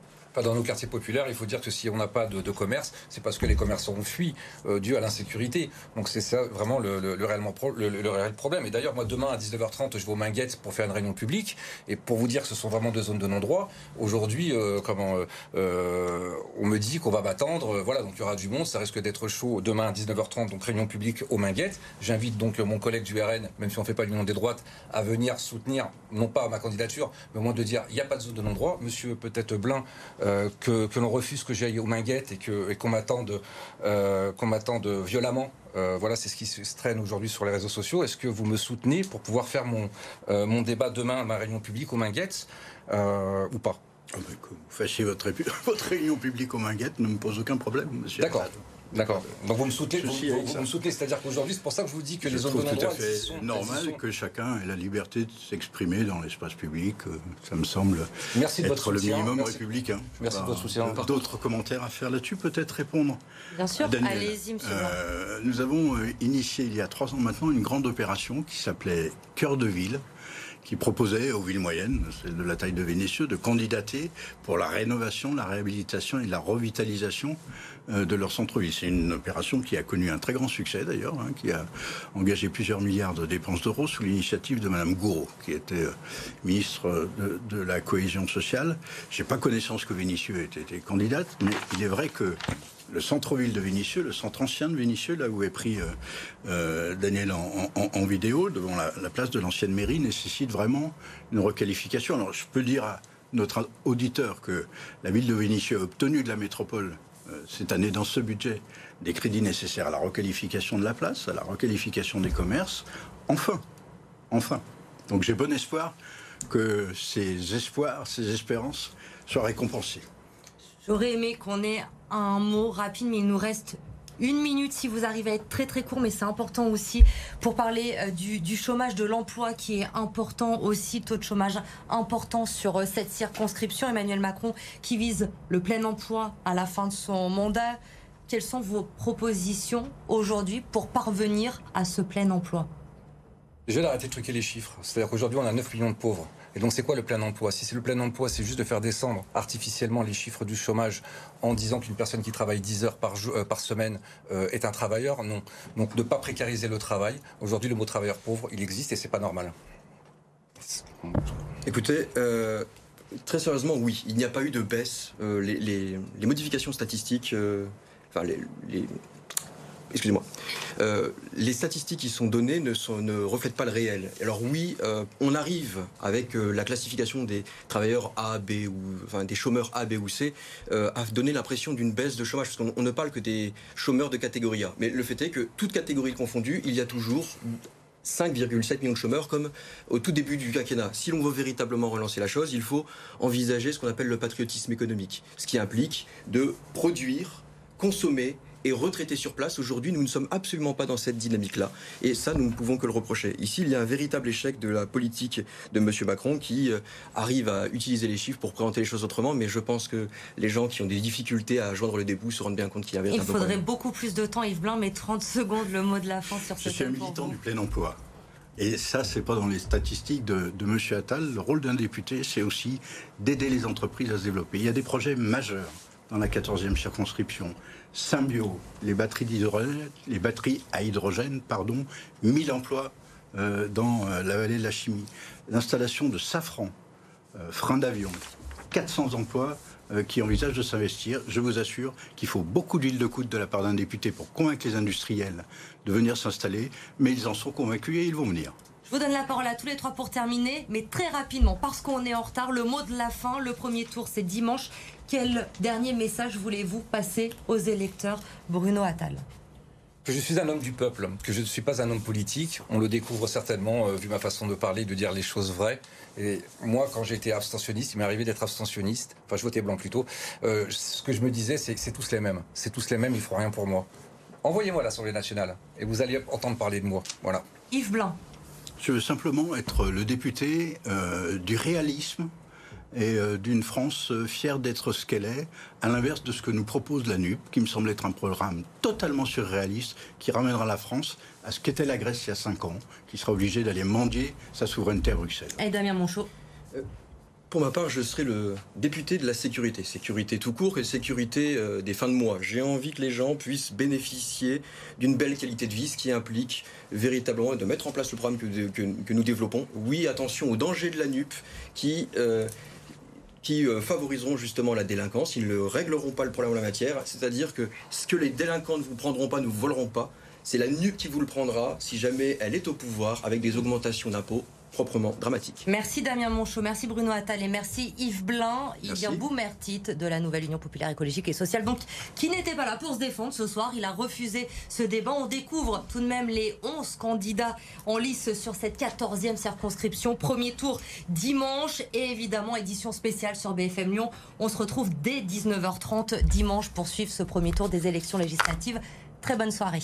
dans nos quartiers populaires, il faut dire que si on n'a pas de, commerce, c'est parce que les commerçants ont fui euh, dû à l'insécurité. Donc c'est ça vraiment le, le, réellement le, réel problème. Et d'ailleurs, moi demain à 19h30, je vais au Minguette pour faire une réunion publique. Et pour vous dire que ce sont vraiment deux zones de non-droit, aujourd'hui, euh, comment euh, on me dit qu'on va m'attendre. voilà, donc il y aura du monde, ça risque d'être chaud demain à 19h30, donc réunion publique au Minguette. J'invite donc mon collègue du RN, même si on ne fait pas l'union des droites, à venir soutenir, non pas ma candidature, mais au moins de dire il n'y a pas de zone de non-droit. Monsieur peut-être Blin euh, que, l'on refuse que j'aille aux Minguettes et qu'on et m'attende euh, qu'on m'attende violemment. Euh, voilà, c'est ce qui se traîne aujourd'hui sur les réseaux sociaux. Est-ce que vous me soutenez pour pouvoir faire mon, mon débat demain à ma réunion publique aux Minguettes ou pas? Ah, Que vous fassiez votre, votre réunion publique aux Minguettes ne me pose aucun problème, monsieur. D'accord. D'accord. Donc vous me soutenez, vous, me soutenez, c'est-à-dire qu'aujourd'hui, c'est pour ça que je vous dis que Je les zones de tout à non-droit, sont- normal sont- que chacun ait la liberté de s'exprimer dans l'espace public. Euh, Ça me semble Merci de être votre le soutien. minimum Merci. républicain. Merci de votre soutien. D'autres commentaires à faire là-dessus, peut-être répondre Bien sûr, allez-y, monsieur. Euh, nous avons euh, initié il y a trois ans maintenant une grande opération qui s'appelait Cœur de ville, qui proposait aux villes moyennes, celles de la taille de Vénissieux, de candidater pour la rénovation, la réhabilitation et la revitalisation euh, de leur centre-ville. C'est une opération qui a connu un très grand succès d'ailleurs, hein, qui a engagé plusieurs milliards de dépenses d'euros sous l'initiative de Madame Gouraud, qui était euh, ministre de, de la cohésion sociale. J'ai pas connaissance que Vénissieux ait été candidate, mais il est vrai que le centre-ville de Vénissieux, le centre ancien de Vénissieux, là où est pris euh, euh, Daniel en, vidéo, devant la, la place de l'ancienne mairie, nécessite vraiment une requalification. Alors je peux dire à notre auditeur que la ville de Vénissieux a obtenu de la métropole euh, cette année dans ce budget des crédits nécessaires à la requalification de la place, à la requalification des commerces. Enfin, enfin. Donc j'ai bon espoir que ces espoirs, ces espérances soient récompensées. J'aurais aimé qu'on ait un mot rapide, mais il nous reste une minute si vous arrivez à être très très court, mais c'est important aussi pour parler euh, du, chômage, de l'emploi qui est important aussi, taux de chômage important sur euh, cette circonscription. Emmanuel Macron qui vise le plein emploi à la fin de son mandat. Quelles sont vos propositions aujourd'hui pour parvenir à ce plein emploi? Déjà d'arrêter de truquer les chiffres. C'est-à-dire qu'aujourd'hui, on a 9 millions de pauvres. Et donc, c'est quoi le plein emploi? Si c'est le plein emploi, c'est juste de faire descendre artificiellement les chiffres du chômage en disant qu'une personne qui travaille 10 heures par, euh, semaine euh, est un travailleur, non. Donc, ne pas précariser le travail. Aujourd'hui, le mot travailleur pauvre, il existe et c'est pas normal. Écoutez, euh, très sérieusement, oui, il n'y a pas eu de baisse. Les, modifications statistiques, enfin les- excusez-moi, Euh, les statistiques qui sont données ne, reflètent pas le réel. Alors oui, euh, on arrive avec euh, la classification des travailleurs A, B ou enfin des chômeurs A, B ou C à donner l'impression d'une baisse de chômage parce qu'on on ne parle que des chômeurs de catégorie A. Mais le fait est que toute catégorie confondue, il y a toujours 5,7 millions de chômeurs comme au tout début du quinquennat. Si l'on veut véritablement relancer la chose, il faut envisager ce qu'on appelle le patriotisme économique, ce qui implique de produire, consommer et retraiter sur place. Aujourd'hui, nous ne sommes absolument pas dans cette dynamique-là. Et ça, nous ne pouvons que le reprocher. Ici, il y a un véritable échec de la politique de M. Macron qui euh, arrive à utiliser les chiffres pour présenter les choses autrement. Mais je pense que les gens qui ont des difficultés à joindre le début se rendent bien compte qu'il y a un Il faudrait beaucoup plus de temps, Yves Blanc, mais 30 secondes, le mot de la fin sur Je ce suis un militant du plein emploi. Et ça, c'est pas dans les statistiques de, de M. Attal. Le rôle d'un député, c'est aussi d'aider les entreprises à se développer. Il y a des projets majeurs dans la 14e circonscription. Symbio, les batteries à hydrogène, pardon, 1000 emplois euh, dans euh, la vallée de la chimie. L'installation de Safran, euh, frein d'avion, 400 emplois qui envisagent de s'investir. Je vous assure qu'il faut beaucoup d'huile de coude de la part d'un député pour convaincre les industriels de venir s'installer, mais ils en sont convaincus et ils vont venir. Je vous donne la parole à tous les trois pour terminer, mais très rapidement, parce qu'on est en retard, le mot de la fin, le premier tour, c'est dimanche. Quel dernier message voulez-vous passer aux électeurs Bruno Attal? Que je suis un homme du peuple, que je ne suis pas un homme politique. On le découvre certainement, euh, vu ma façon de parler, de dire les choses vraies. Et moi, quand j'étais abstentionniste, il m'est arrivé d'être abstentionniste. Enfin, je votais blanc plutôt. Euh, ce que je me disais, c'est que c'est tous les mêmes. C'est tous les mêmes, ils feront rien pour moi. Envoyez-moi à l'Assemblée nationale et vous allez entendre parler de moi. Voilà. Yves Blanc. Je veux simplement être le député euh, du réalisme et euh, d'une France euh, fière d'être ce qu'elle est, à l'inverse de ce que nous propose la NUP, qui me semble être un programme totalement surréaliste, qui ramènera la France à ce qu'était la Grèce il y a cinq ans, qui sera obligée d'aller mendier sa souveraineté à Bruxelles. Et Damien Monchot? Pour ma part, je serai le député de la sécurité. Sécurité tout court et sécurité euh, des fins de mois. J'ai envie que les gens puissent bénéficier d'une belle qualité de vie, ce qui implique véritablement de mettre en place le programme que, nous développons. Oui, attention aux dangers de la NUP qui, euh, qui euh, favoriseront justement la délinquance. Ils ne régleront pas le problème en la matière. C'est-à-dire que ce que les délinquants ne vous prendront pas, ne vous voleront pas. C'est la NUP qui vous le prendra si jamais elle est au pouvoir avec des augmentations d'impôts proprement dramatique. Merci Damien Monchot, merci Bruno Attal et merci Yves Blin, Yves Boumertit de la Nouvelle Union Populaire Écologique et Sociale, donc qui n'était pas là pour se défendre ce soir. Il a refusé ce débat. On découvre tout de même les 11 candidats en lice sur cette 14e circonscription. Premier tour dimanche et évidemment édition spéciale sur BFM Lyon. On se retrouve dès 19h30 dimanche pour suivre ce premier tour des élections législatives. Très bonne soirée.